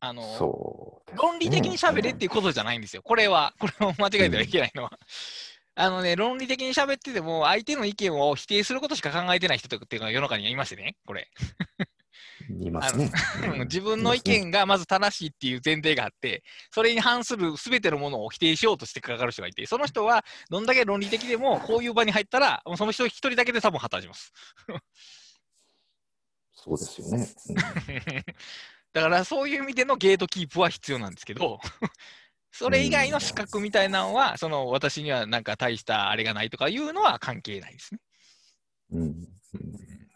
あのね、論理的に喋れっていうことじゃないんですよ。これは、これを間違えてはいけないのは。あのね、論理的に喋ってても、相手の意見を否定することしか考えてない人っていうのが世の中にはいましてね、これ。言いますね。うん [LAUGHS] 自分の意見がまず正しいっていう前提があって、それに反する全てのものを否定しようとしてかかる人がいて、その人はどんだけ論理的でも、こういう場に入ったら、その人一人だけで多分破綻します。[LAUGHS] そうですよね。[LAUGHS] だからそういう意味でのゲートキープは必要なんですけど、それ以外の資格みたいなのは、その私にはなんか大したあれがないとかいうのは関係ないですね。うんうん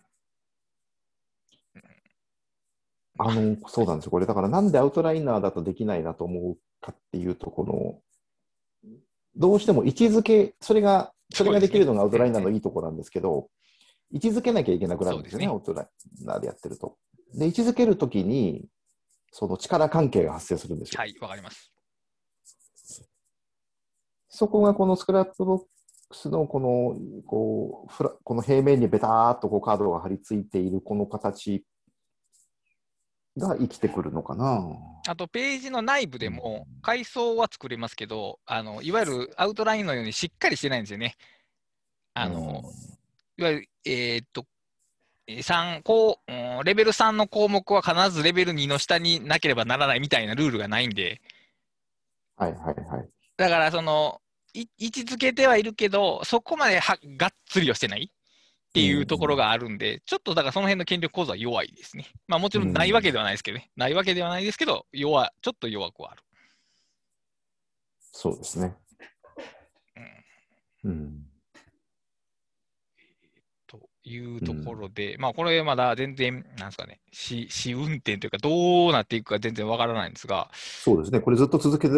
あの、そうなんですよ。これ、だからなんでアウトライナーだとできないなと思うかっていうと、この、どうしても位置づけ、それが、それができるのがアウトライナーのいいところなんですけど、位置づけなきゃいけなくなるんですよね、そアウトライナーでやってると。で、位置づけるときに、その力関係が発生するんですよ。はい、わかります。そこがこの Scrapboxのこの、こう、フラこの平面にベターっとこうカードが貼り付いているこの形が生きてくるのかな？あと、ページの内部でも、階層は作れますけど、あのいわゆるアウトラインのようにしっかりしてないんですよね。あの、いわゆる、えーっと、えー3こう、うんレベル3の項目は必ずレベル2の下になければならないみたいなルールがないんで、はいはいはい。だからその、い位置づけてはいるけど、そこまではがっつりをしてないっていうところがあるんで、ちょっとだからその辺の権力構造は弱いですね。まあもちろんないわけではないですけどね。ないわけではないですけど、弱、ちょっと弱くはある。そうですね。うんうん。というところで、まあこれまだ全然、なんですかね、試試運転というか、どうなっていくか全然わからないんですが、そうですね。これずっと続けて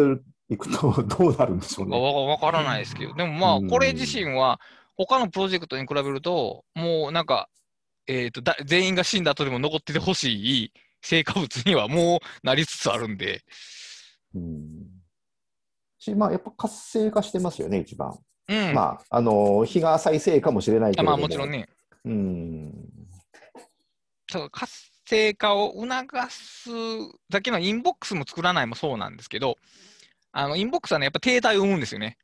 いくとどうなるんでしょうね。わわからないですけど、でもまあうんこれ自身は、他のプロジェクトに比べると、もうなんか、えー、とだ全員が死んだ後でも残っててほしい成果物にはもうなりつつあるんで、うん。し、まあやっぱ活性化してますよね、一番。うん、まあ、あの、日が再生かもしれないけども。あもちろんね、うん。そう活性化を促すだけのインボックスも作らないもそうなんですけど、あのインボックスはね、やっぱ停滞を生むんですよね。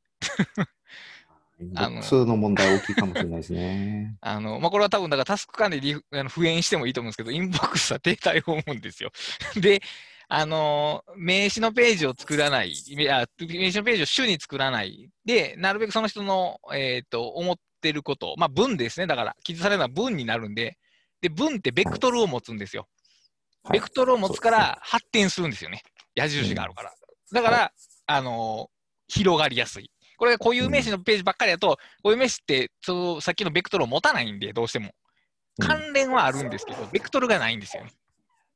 あの。ボックスの問題大きいかもしれないですね [LAUGHS] あのまあ、これは多分だからタスク管理あの復元してもいいと思うんですけど、インボックスは停滞を生むんですよ。[LAUGHS] で、あの名刺のページを作らない、めあ名刺のページを主に作らない、で、なるべくその人の、えー、と思ってること、まあ文ですね。だから、記述されるのは文になるんで、で、文ってベクトルを持つんですよ。はいベクトルを持つから発展するんですよね。矢印があるから。だから、あのー広がりやすい。これが固有名詞のページばっかりだと、固有名詞って、そのさっきのベクトルを持たないんで、どうしても。うん関連はあるんですけど、ベクトルがないんですよね。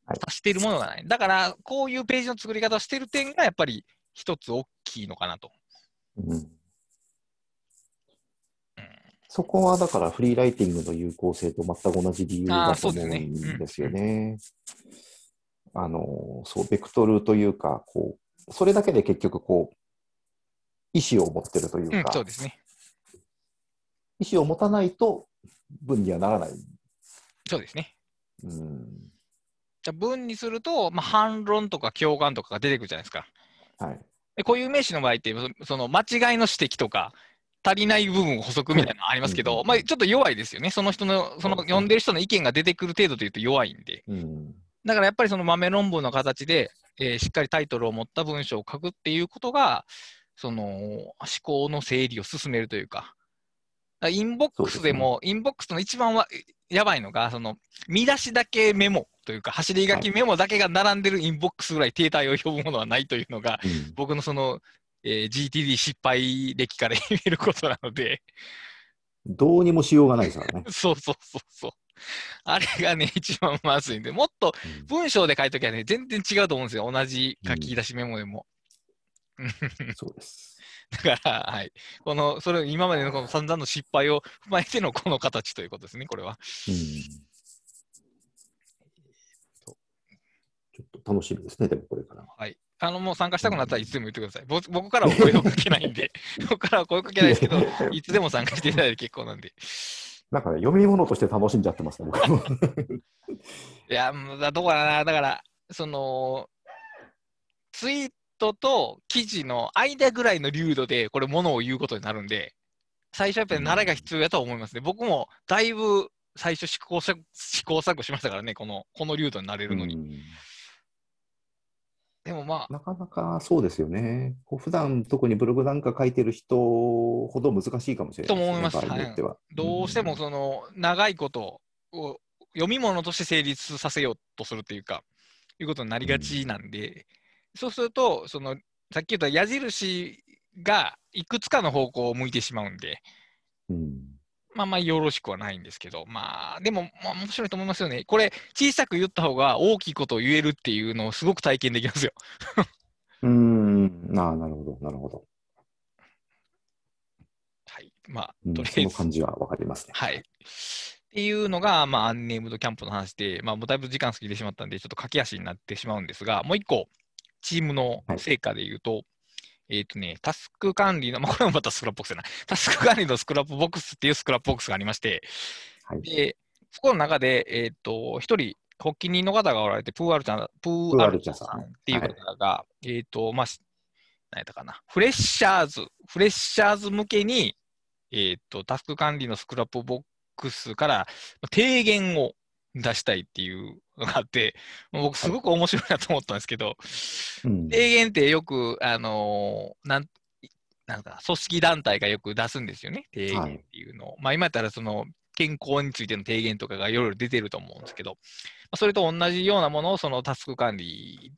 はい足しているものがない。だから、こういうページの作り方をしている点が、やっぱり一つ大きいのかなと。うんそこはだからフリーライティングの有効性と全く同じ理由だと思うんですよね。あの、そう、ベクトルというか、こう、それだけで結局こう、意思を持ってるといううん、か、そうですね。意思を持たないと文にはならない。そうですね。うん。じゃあ文にすると、まあ、反論とか共感とかが出てくるじゃないですか。はい。で固有名詞の場合って、そその間違いの指摘とか、足りない部分を補足みたいなのありますけど、うんまあ、ちょっと弱いですよね。その人の、その読んでる人の意見が出てくる程度というと弱いんで。うん。だからやっぱりその豆論文の形で、えーしっかりタイトルを持った文章を書くっていうことが、その思考の整理を進めるというか、だからインボックスでも、インボックスの一番はやばいのが、その見出しだけメモというか、走り書きメモだけが並んでるインボックスぐらい停滞を呼ぶものはないというのが、うん僕のその、えー GTD 失敗歴から言えることなので、どうにもしようがないですからね。[LAUGHS] そうそうそうそう。あれがね、一番まずいんで、もっとうん文章で書いときはね、全然違うと思うんですよ。同じ書き出しメモでも。そうです。[LAUGHS] だから、はい。この、それ、今までのこの散々の失敗を踏まえてのこの形ということですね、これは。うんちょっと楽しみですね、でもこれから。はい。あの、もう参加したくなったらいつでも言ってください。僕僕からは声をかけないんで、[LAUGHS] 僕からは声をかけないですけど、いつでも参加していただいて結構なんで。なんかね、読み物として楽しんじゃってますね、僕も。いや、うんだどこかな、だから、その、ツイートと記事の間ぐらいの流度で、これ、ものを言うことになるんで、最初はやっぱり慣れが必要やと思いますね。僕もだいぶ最初試行錯試行錯誤しましたからね、このこの流度になれるのに。うんでもまあ、なかなかそうですよね。こう普段特にブログなんか書いてる人ほど難しいかもしれないですね、と思いますは。どうしてもその長いことを読み物として成立させようとするというか、いうことになりがちなんで、そうすると、そのさっき言った矢印がいくつかの方向を向いてしまうんで、うんまあまあよろしくはないんですけど、まあでも、まあ、面白いと思いますよね。これ、小さく言った方が大きいことを言えるっていうのをすごく体験できますよ。うん、なあなるほど、なるほど。はい。まあう、んとりあそのえず。感じはわかりますね。はい。っていうのが、まあ、アンネームドキャンプの話で、まあ、もうだいぶ時間過ぎてしまったんで、ちょっと駆け足になってしまうんですが、もう一個、チームの成果で言うと、えっ、とね、タスク管理の、[LAUGHS] まあ、これもまた Scrapboxじゃない。[LAUGHS] タスク管理の Scrapboxっていう Scrapboxがありまして、はい。で、そこの中で、えっ、と、一人、発起人の方がおられて、プーアルチャン、プーアルチャさんっていう方が、えっ、と、まあ、し何やったかな、フレッシャーズ、フレッシャーズ向けに、えっ、と、タスク管理の Scrapboxから提言を出したいっていうのがあって、僕すごく面白いなと思ったんですけど、うん提言ってよく、あのーなん、なんか、組織団体がよく出すんですよね、提言っていうのを。まあ、今やったら、その、健康についての提言とかがいろいろ出てると思うんですけど、まあ、それと同じようなものを、そのタスク管理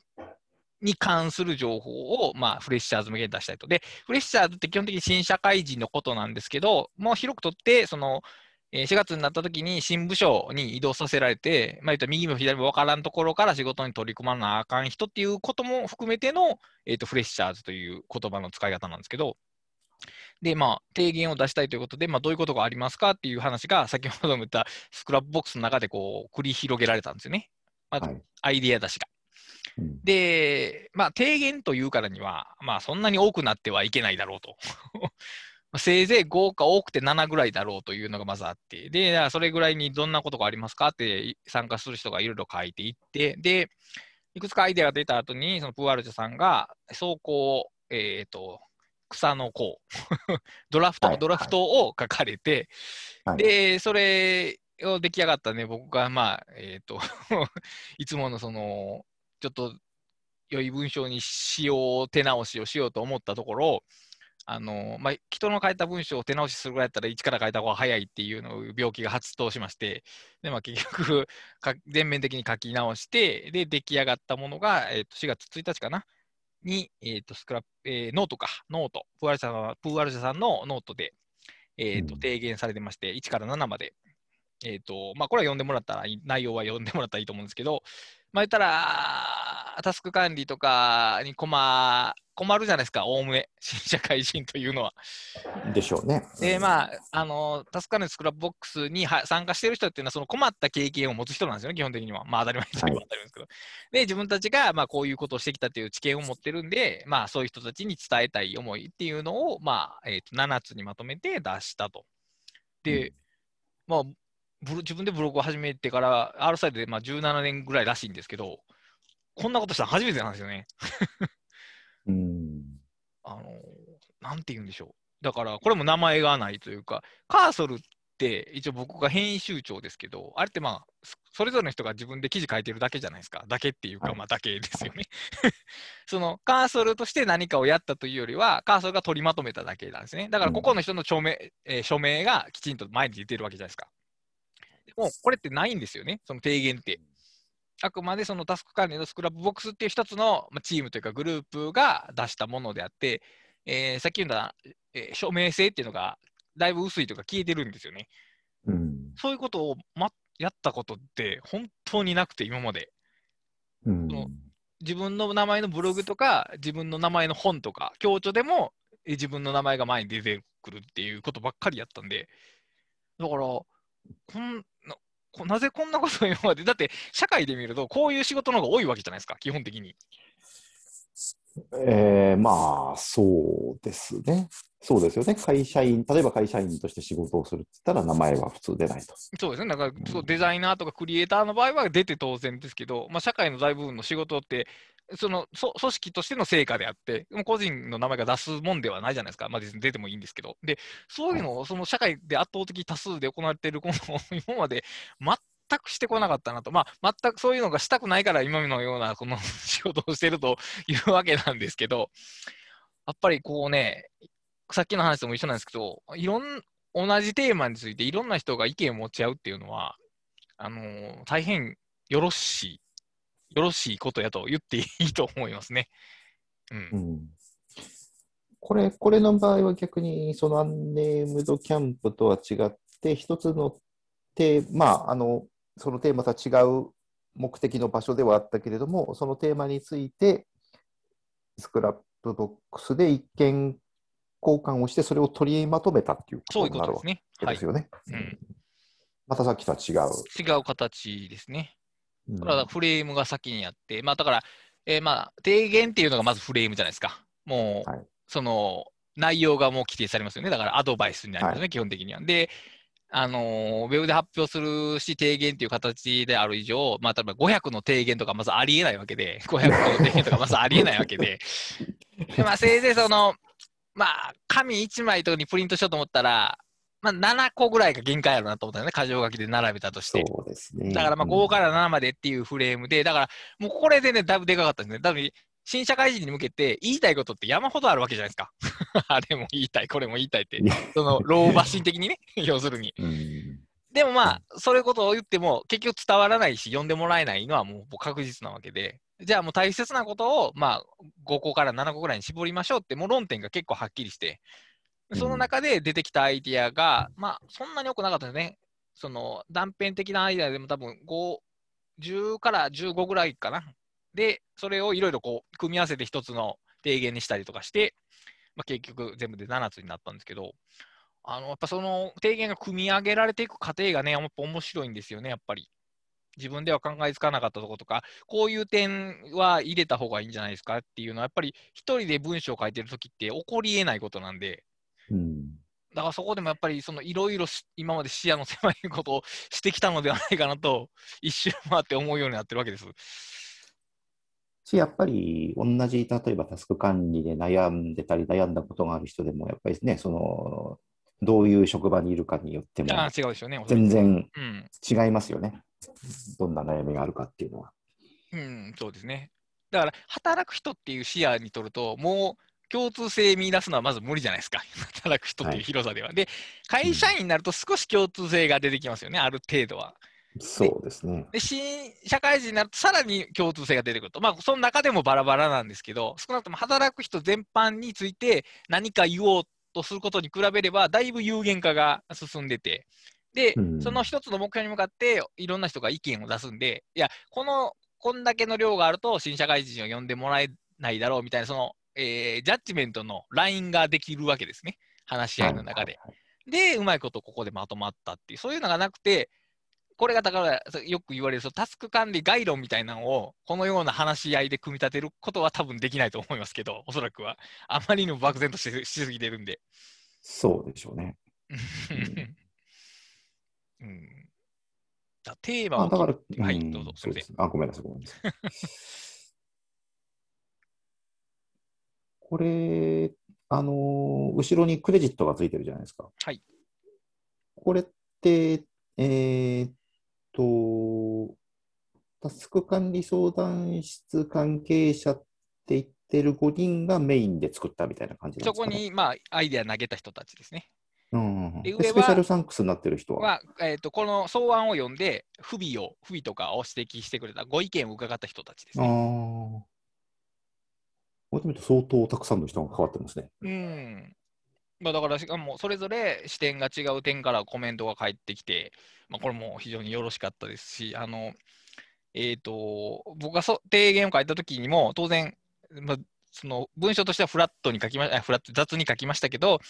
に関する情報を、まあ、フレッシャーズ向けに出したいと。で、フレッシャーズって基本的に新社会人のことなんですけど、もう広くとって、その、えー4月になった時に新部署に移動させられて、まあ、言ったら右も左も分からんところから仕事に取り組まなあかん人っていうことも含めての、えー、とフレッシャーズという言葉の使い方なんですけど、で、まあ、提言を出したいということで、まあ、どういうことがありますかっていう話が、先ほども言ったスクラップボックスの中でこう繰り広げられたんですよね。まずはいアイデア出しが。うんで、まあ、提言というからには、まあ、そんなに多くなってはいけないだろうと。まあせいぜい5か多くて7ぐらいだろうというのがまずあって、で、それぐらいにどんなことがありますかって参加する人がいろいろ書いていって、で、いくつかアイデアが出た後に、そのプーアルチョさんが、走行、えっ、と、草の項、[LAUGHS] ドラフト、はいドラフトを書かれて、はい。で、それを出来上がったね、僕が、まあ、えっ、と、[LAUGHS] いつものその、ちょっと良い文章にしよう、手直しをしようと思ったところ、あのまあ、人の書いた文章を手直しするぐらいだったら、一から書いた方が早いっていうのを病気が発動しまして、でまあ、結局 [LAUGHS] か、全面的に書き直して、で、出来上がったものが、えー、と4月1日かな、に、えーとスクラップえー、ノートか、ノート、プーアルシャさんプーアルシャさんのノートで、えーと提言されてまして、1から7まで、えーとまあ、これは読んでもらったら、内容は読んでもらったらいいと思うんですけど、まあ、言ったら、タスク管理とかに困困るじゃないですか、おおむね、[LAUGHS] 新社会人というのは。でしょうね。で、まあ、あの、タスク管理スクラップボックスには参加している人っていうのは、その困った経験を持つ人なんですよね、基本的には。まあ、当たり前ですけど、はい、ですけど。で、自分たちが、まあ、こういうことをしてきたという知見を持ってるんで、まあ、そういう人たちに伝えたい思いっていうのを、まあ、えっ、ー、と、7つにまとめて出したと。で、うん、まあ、自分でブログを始めてから、R サイドでまあ17年ぐらいらしいんですけど、こんなことしたの初めてなんですよね。うん。[LAUGHS] あの、なんて言うんでしょう。だから、これも名前がないというか、カーソルって一応僕が編集長ですけど、あれってまあ、それぞれの人が自分で記事書いてるだけじゃないですか。だけっていうか、まあ、だけですよね。[LAUGHS] そのカーソルとして何かをやったというよりは、カーソルが取りまとめただけなんですね。だからここの人の署名,、えー、署名がきちんと前に出てるわけじゃないですか。でも、これってないんですよね、その提言って。あくまでそのタスク管理のスクラップボックスっていう一つのチームというかグループが出したものであって、えー、さっき言ったえー、署名性っていうのがだいぶ薄いとか消えてるんですよね。うん、そういうことを、ま、やったことって本当になくて、今まで。うん、自分の名前のブログとか、自分の名前の本とか、共著でも自分の名前が前に出てくるっていうことばっかりやったんで、だから、こんななぜこんなことを今まで、だって社会で見ると、こういう仕事の方が多いわけじゃないですか、基本的に。えー、まあ、そうですね。そうですよね。会社員、例えば会社員として仕事をするって言ったら名前は普通出ないと。そうですね。だから、そうデザイナーとかクリエイターの場合は出て当然ですけど、まあ、社会の大部分の仕事って、そのそ組織としての成果であって、個人の名前が出すもんではないじゃないですか。まあ、出てもいいんですけど。で、そういうのをその社会で圧倒的多数で行われているこの今まで全くしてこなかったなと、まあ、全くそういうのがしたくないから今のようなこの仕事をしてるというわけなんですけど、やっぱりこうね、さっきの話とも一緒なんですけど、いろん同じテーマについていろんな人が意見を持ち合うっていうのは、あのー、大変よろしい、よろしいことやと言っていいと思いますね。うん、うんこれ、これの場合は逆に、そのアンネームドキャンプとは違って、一つのテーマ、まあ、あの、そのテーマとは違う目的の場所ではあったけれども、そのテーマについて、スクラップボックスで一見交換をして、それを取りまとめたっていうことになるわけですよね。うん、またさっきとは違う。違う形ですね。だからフレームが先にあって、まあ、だから、えー、まあ提言っていうのがまずフレームじゃないですか。もう、はい、その内容がもう規定されますよね。だからアドバイスになりますね、はい、基本的には。で、あのウェブで発表するし、提言という形である以上、まあ、例えば500の提言とかまずありえないわけで、[LAUGHS] 500の提言とかまずありえないわけで、[LAUGHS] でまあ、せいぜいその、まあ、紙1枚とかにプリントしようと思ったら、まあ、7個ぐらいが限界あるなと思ったよね、箇条書きで並べたとして。そうですね。だからまあ5から7までっていうフレームで、だからもうこれでね、だいぶでかかったですね。多分新社会人に向けて言いたいことって山ほどあるわけじゃないですか。[LAUGHS] あれも言いたい、これも言いたいって、その老婆心的にね、[LAUGHS] 要するに。でもまあ、それことを言っても、結局伝わらないし、読んでもらえないのはもう確実なわけで、じゃあもう大切なことを、まあ、5個から7個ぐらいに絞りましょうって、もう論点が結構はっきりして、その中で出てきたアイディアが、まあ、そんなに多くなかったですね。その断片的なアイデアでも多分5、10から15ぐらいかな。で、それをいろいろこう、組み合わせて一つの提言にしたりとかして、まあ、結局全部で7つになったんですけど、あの、やっぱその提言が組み上げられていく過程がね、やっぱ面白いんですよね、やっぱり。自分では考えつかなかったところとか、こういう点は入れた方がいいんじゃないですかっていうのは、やっぱり一人で文章を書いてるときって起こりえないことなんで、うん、だからそこでもやっぱりそのいろいろ今まで視野の狭いことをしてきたのではないかなと、[LAUGHS] 一周回って思うようになってるわけです。し、やっぱり同じ、例えばタスク管理で悩んでたり、悩んだことがある人でも、やっぱりね、その、どういう職場にいるかによっても、全然違いますよね。どんな悩みがあるかっていうのは。うん、そうですね。だから、働く人っていう視野にとると、もう共通性見出すのはまず無理じゃないですか。[LAUGHS] 働く人という広さでは。で、会社員になると少し共通性が出てきますよね、ある程度は。そうですね。で、新社会人になるとさらに共通性が出てくると。まあ、その中でもバラバラなんですけど、少なくとも働く人全般について何か言おうとすることに比べれば、だいぶ有限化が進んでて、で、うんその一つの目標に向かって、いろんな人が意見を出すんで、いや、この、こんだけの量があると、新社会人を呼んでもらえないだろうみたいな、その、えージャッジメントのラインができるわけですね。話し合いの中で。で、うまいことここでまとまったっていう、そういうのがなくて、これがだから、よく言われるそのタスク管理概論みたいなのを、このような話し合いで組み立てることは多分できないと思いますけど、おそらくは。あまりにも漠然とししすぎてるんで。そうでしょうね。うん。じゃあテーマあをだから、はい、うんどうぞ。すみません。そうですね。あ、ごめんなさい、ごめんなさい。これ、あのー後ろにクレジットがついてるじゃないですか。はい。これって、えーっと、タスク管理相談室関係者って言ってる5人がメインで作ったみたいな感じなんですか、ね、そこに、まあ、アイデア投げた人たちですね。うんでスペシャルサンクスになってる人は。は、えー、とこの草案を読んで、不備を、不備とかを指摘してくれた、ご意見を伺った人たちですああね。ー。こうやって見ると相当たくさんの人が関わってますね。うん。まあ、だから、しかもそれぞれ視点が違う点からコメントが返ってきて、まあ、これも非常によろしかったですし、あの、えー、と、僕がそ提言を書いたときにも、当然、まあ、その文章としてはフラットに書きまあフラット雑に書きましたけど、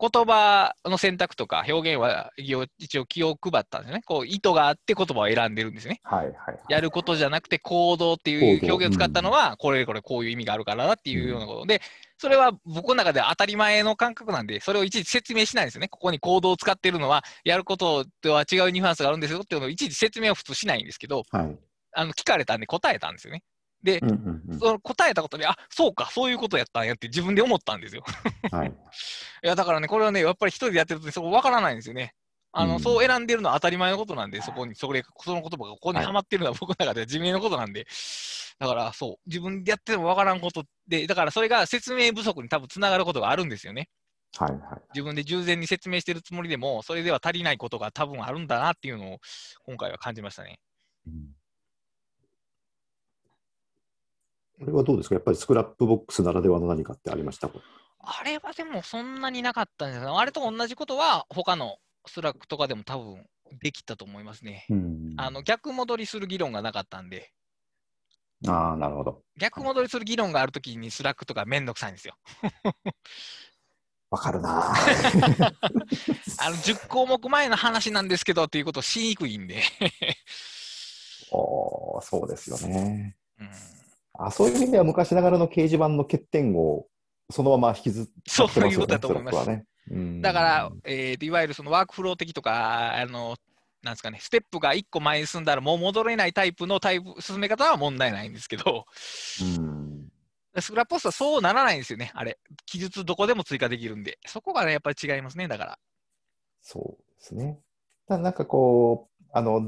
言葉の選択とか表現は一応気を配ったんですよね。こう意図があって言葉を選んでるんですね。はいはいはい。やることじゃなくて行動っていう表現を使ったのは、これこれこういう意味があるからだっていうようなことで、それは僕の中では当たり前の感覚なんで、それをいちいち説明しないんですよね。ここに行動を使ってるのは、やることとは違うニュアンスがあるんですよっていうのをいちいち説明を普通しないんですけど、はい。あの聞かれたんで答えたんですよね。で、うんうんうんその答えたことで、あそうか、そういうことやったんやって自分で思ったんですよ。はい。[LAUGHS] いや、だからね、これはね、やっぱり一人でやってるとそこ分からないんですよね。あの、うんそう選んでるのは当たり前のことなんで、そこに、それ、その言葉がここにはまってるのは [LAUGHS] 僕の中では自明のことなんで、だからそう、自分でやってても分からんことで、だからそれが説明不足に多分つながることがあるんですよね。はいはい。自分で十全に説明してるつもりでも、それでは足りないことが多分あるんだなっていうのを、今回は感じましたね。うんこれはどうですか？やっぱりスクラップボックスならではの何かってありました？あれはでもそんなになかったんです。あれと同じことは、他のスラックとかでも多分できたと思いますね。うんあの逆戻りする議論がなかったんで、ああ、なるほど。逆戻りする議論があるときにスラックとかめんどくさいんですよ。わかるな。[LAUGHS] あの10項目前の話なんですけどっていうことをしにくいんで。[LAUGHS] おーそうですよね。うん、あそういう意味では昔ながらの掲示板の欠点をそのまま引きずってますよね。そういうことだと思いますねうんだから、えーといわゆるそのワークフロー的とか、あのなんですかね、ステップが1個前に進んだらもう戻れないタイプのタイプ進め方は問題ないんですけど、うんスクラップポストはそうならないんですよね、あれ。記述どこでも追加できるんで。そこがね、やっぱり違いますね、だから。そうですね。ただなんかこう、あの、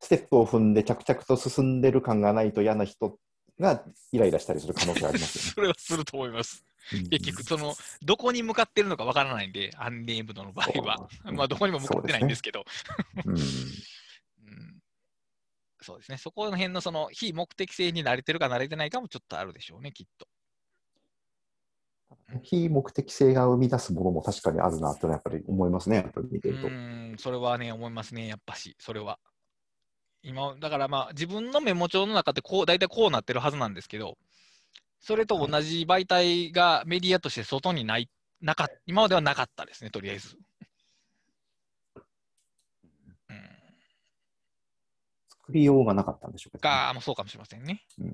ステップを踏んで着々と進んでる感がないと嫌な人がイライラしたりする可能性があります [LAUGHS] それはすると思います。よね。結局、その、どこに向かってるのかわからないんで、アンネームドの場合は。まあ、どこにも向かってないんですけど。うん、[LAUGHS] うんそうですね。そこの辺のその非目的性に慣れてるか慣れてないかもちょっとあるでしょうね、きっと。非目的性が生み出すものも確かにあるなとやっぱり思いますね、やっぱり見てると。うん、それはね、思いますね、やっぱし、それは。今、だからまあ、自分のメモ帳の中ってこう、大体こうなってるはずなんですけど、それと同じ媒体がメディアとして外にない、なか今まではなかったですね、とりあえず。うん、作りようがなかったんでしょうか、が、もうそうかもしれませんね。うん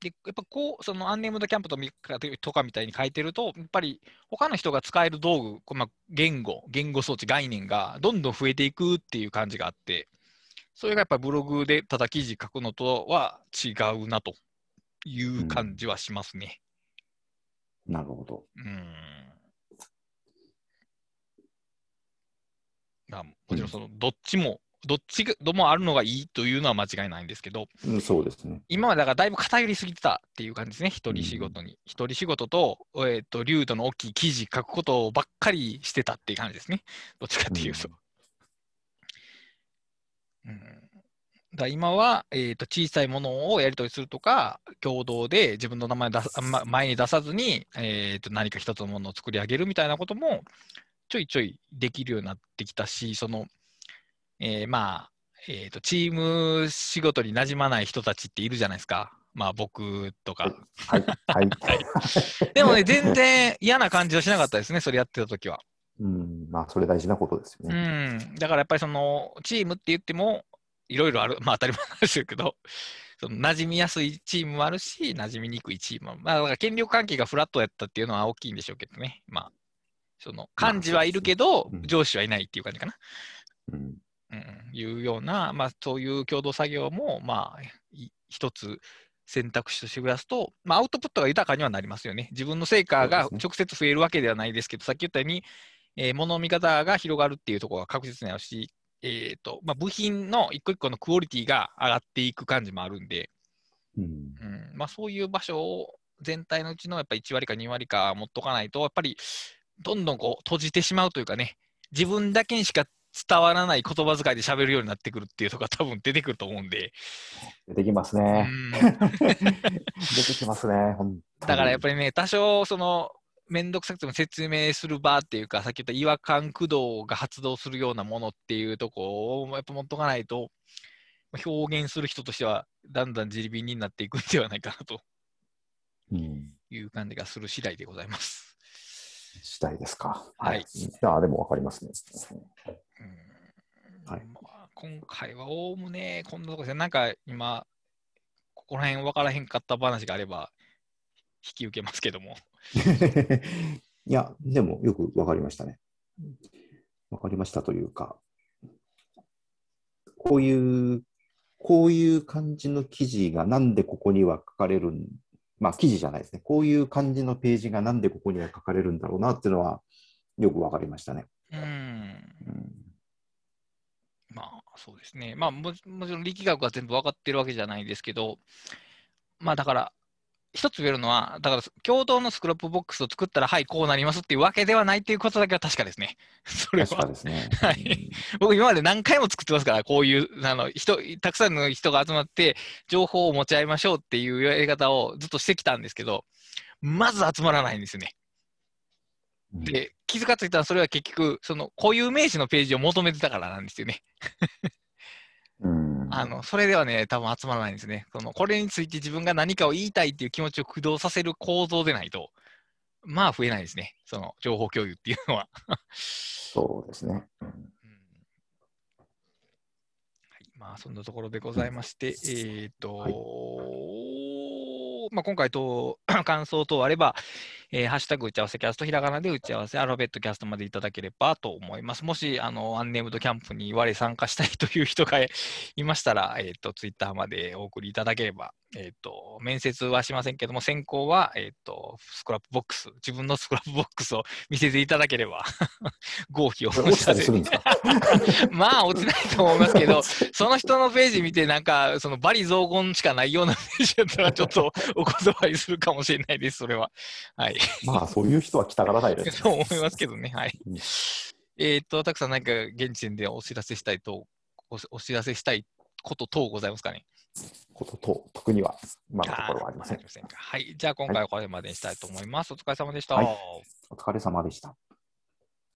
で、やっぱこう、そのアンネームドキャンプとかみたいに書いてると、やっぱり他の人が使える道具、まあ、言語、言語装置、概念がどんどん増えていくっていう感じがあって、それがやっぱりブログでただ記事書くのとは違うなという感じはしますね。なるほど。うん。まあもちろんそのどっちもどっちともあるのがいいというのは間違いないんですけど、うん、そうですね。今までだからだいぶ偏りすぎてたっていう感じですね、一人仕事に。一人仕事と、えー、と、流度の大きい記事書くことばっかりしてたっていう感じですね。どっちかっていうと。うん、だ今は、えー、と小さいものをやり取りするとか、共同で自分の名前出す、ま、前に出さずに、えー、と何か一つのものを作り上げるみたいなことも、ちょいちょいできるようになってきたし、その、えー、まあ、えーと、チーム仕事になじまない人たちっているじゃないですか。まあ僕とか。はい。はい。[LAUGHS] でもね、全然嫌な感じはしなかったですね、それやってた時は。うん、まあそれ大事なことですよね。うん。だからやっぱりその、チームって言っても、いろいろある、まあ当たり前ですけど、[LAUGHS] その馴染みやすいチームもあるし、馴染みにくいチームも。まあだから権力関係がフラットやったっていうのは大きいんでしょうけどね。まあ、その、幹事はいるけど、上司はいないっていう感じかな。うんうん、いうような、まあ、そういう共同作業も、まあ、一つ選択肢として増やすと、まあ、アウトプットが豊かにはなりますよね。自分の成果が直接増えるわけではないですけど、ね、さっき言ったように、えー、物の見方が広がるっていうところが確実にあるし、えーとまあ、部品の一個一個のクオリティが上がっていく感じもあるんで、うん、うん、まあ、そういう場所を全体のうちのやっぱ1割か2割か持っとかないと、やっぱりどんどんこう閉じてしまうというかね、自分だけにしか伝わらない言葉遣いで喋るようになってくるっていうところが多分出てくると思うんで。出てきますね。[LAUGHS] 出てきますね、だからやっぱりね、多少その、めんどくさくても説明する場っていうか、さっき言った違和感駆動が発動するようなものっていうとこをやっぱ持っとかないと、表現する人としてはだんだん自利になっていくんではないかなという感じがする次第でございます。次第ですか。はい。いや、でも分かりますね。はい、今回はおおむねこんなとこですね。なんか今、ここら辺分からへんかった話があれば、引き受けますけども。[LAUGHS] いや、でもよく分かりましたね。分かりましたというか、こういう、こういう感じの記事がなんでここには書かれるんまあ記事じゃないですね。こういう感じのページがなんでここには書かれるんだろうなっていうのはよく分かりましたね。うんうんまあそうですね。まあももちろん力学は全部分かってるわけじゃないですけど、まあだから一つ言えるのは、だから共同のスクラップボックスを作ったら、はい、こうなりますっていうわけではないっていうことだけは確かですね。[LAUGHS] それは。確かですね。[LAUGHS] はい。僕、今まで何回も作ってますから、こういう、あの、人、たくさんの人が集まって、情報を持ち合いましょうっていうやり方をずっとしてきたんですけど、まず集まらないんですよね。で、気づかついたらそれは結局、その固有名詞のページを求めてたからなんですよね。あのそれではね、多分集まらないんですね。そのこれについて自分が何かを言いたいっていう気持ちを駆動させる構造でないと、まあ増えないですね。その情報共有っていうのは。そうですね。うん、はい、まあそんなところでございまして、うん、えっ、ー、と、はい、まあ今回と [CLEARS THROAT] 感想等あれば、えー、ハッシュタグ打ち合わせキャスト、ひらがなで打ち合わせ、アルファベット cast までいただければと思います。もし、あの、 Unnamed Camp に我参加したいという人がいましたら、えっ、ー、と、ツイッターまでお送りいただければ、えっ、ー、と、面接はしませんけども、選考は、えっ、と、スクラップボックス、自分のスクラップボックスを [LAUGHS] 見せていただければ [LAUGHS] 合否を落ちたりするんですか？[LAUGHS] まあ、落ちないと思いますけど、その人のページ見て、なんか、その、罵詈雑言しかないようなページだったら、ちょっとお断りするかもしれないです、それは。はい。まあ、そういう人は来たがらないです、ね。そう思いますけどね。はい。うん、えっと、たくさん何か現時点でお知らせしたいと、お知らせしたいこと等ございますかね？ことと、特には、今のところはありません。はい。じゃあ、今回はこれまでにしたいと思います。はい、お疲れ様でした、はい。お疲れ様でした。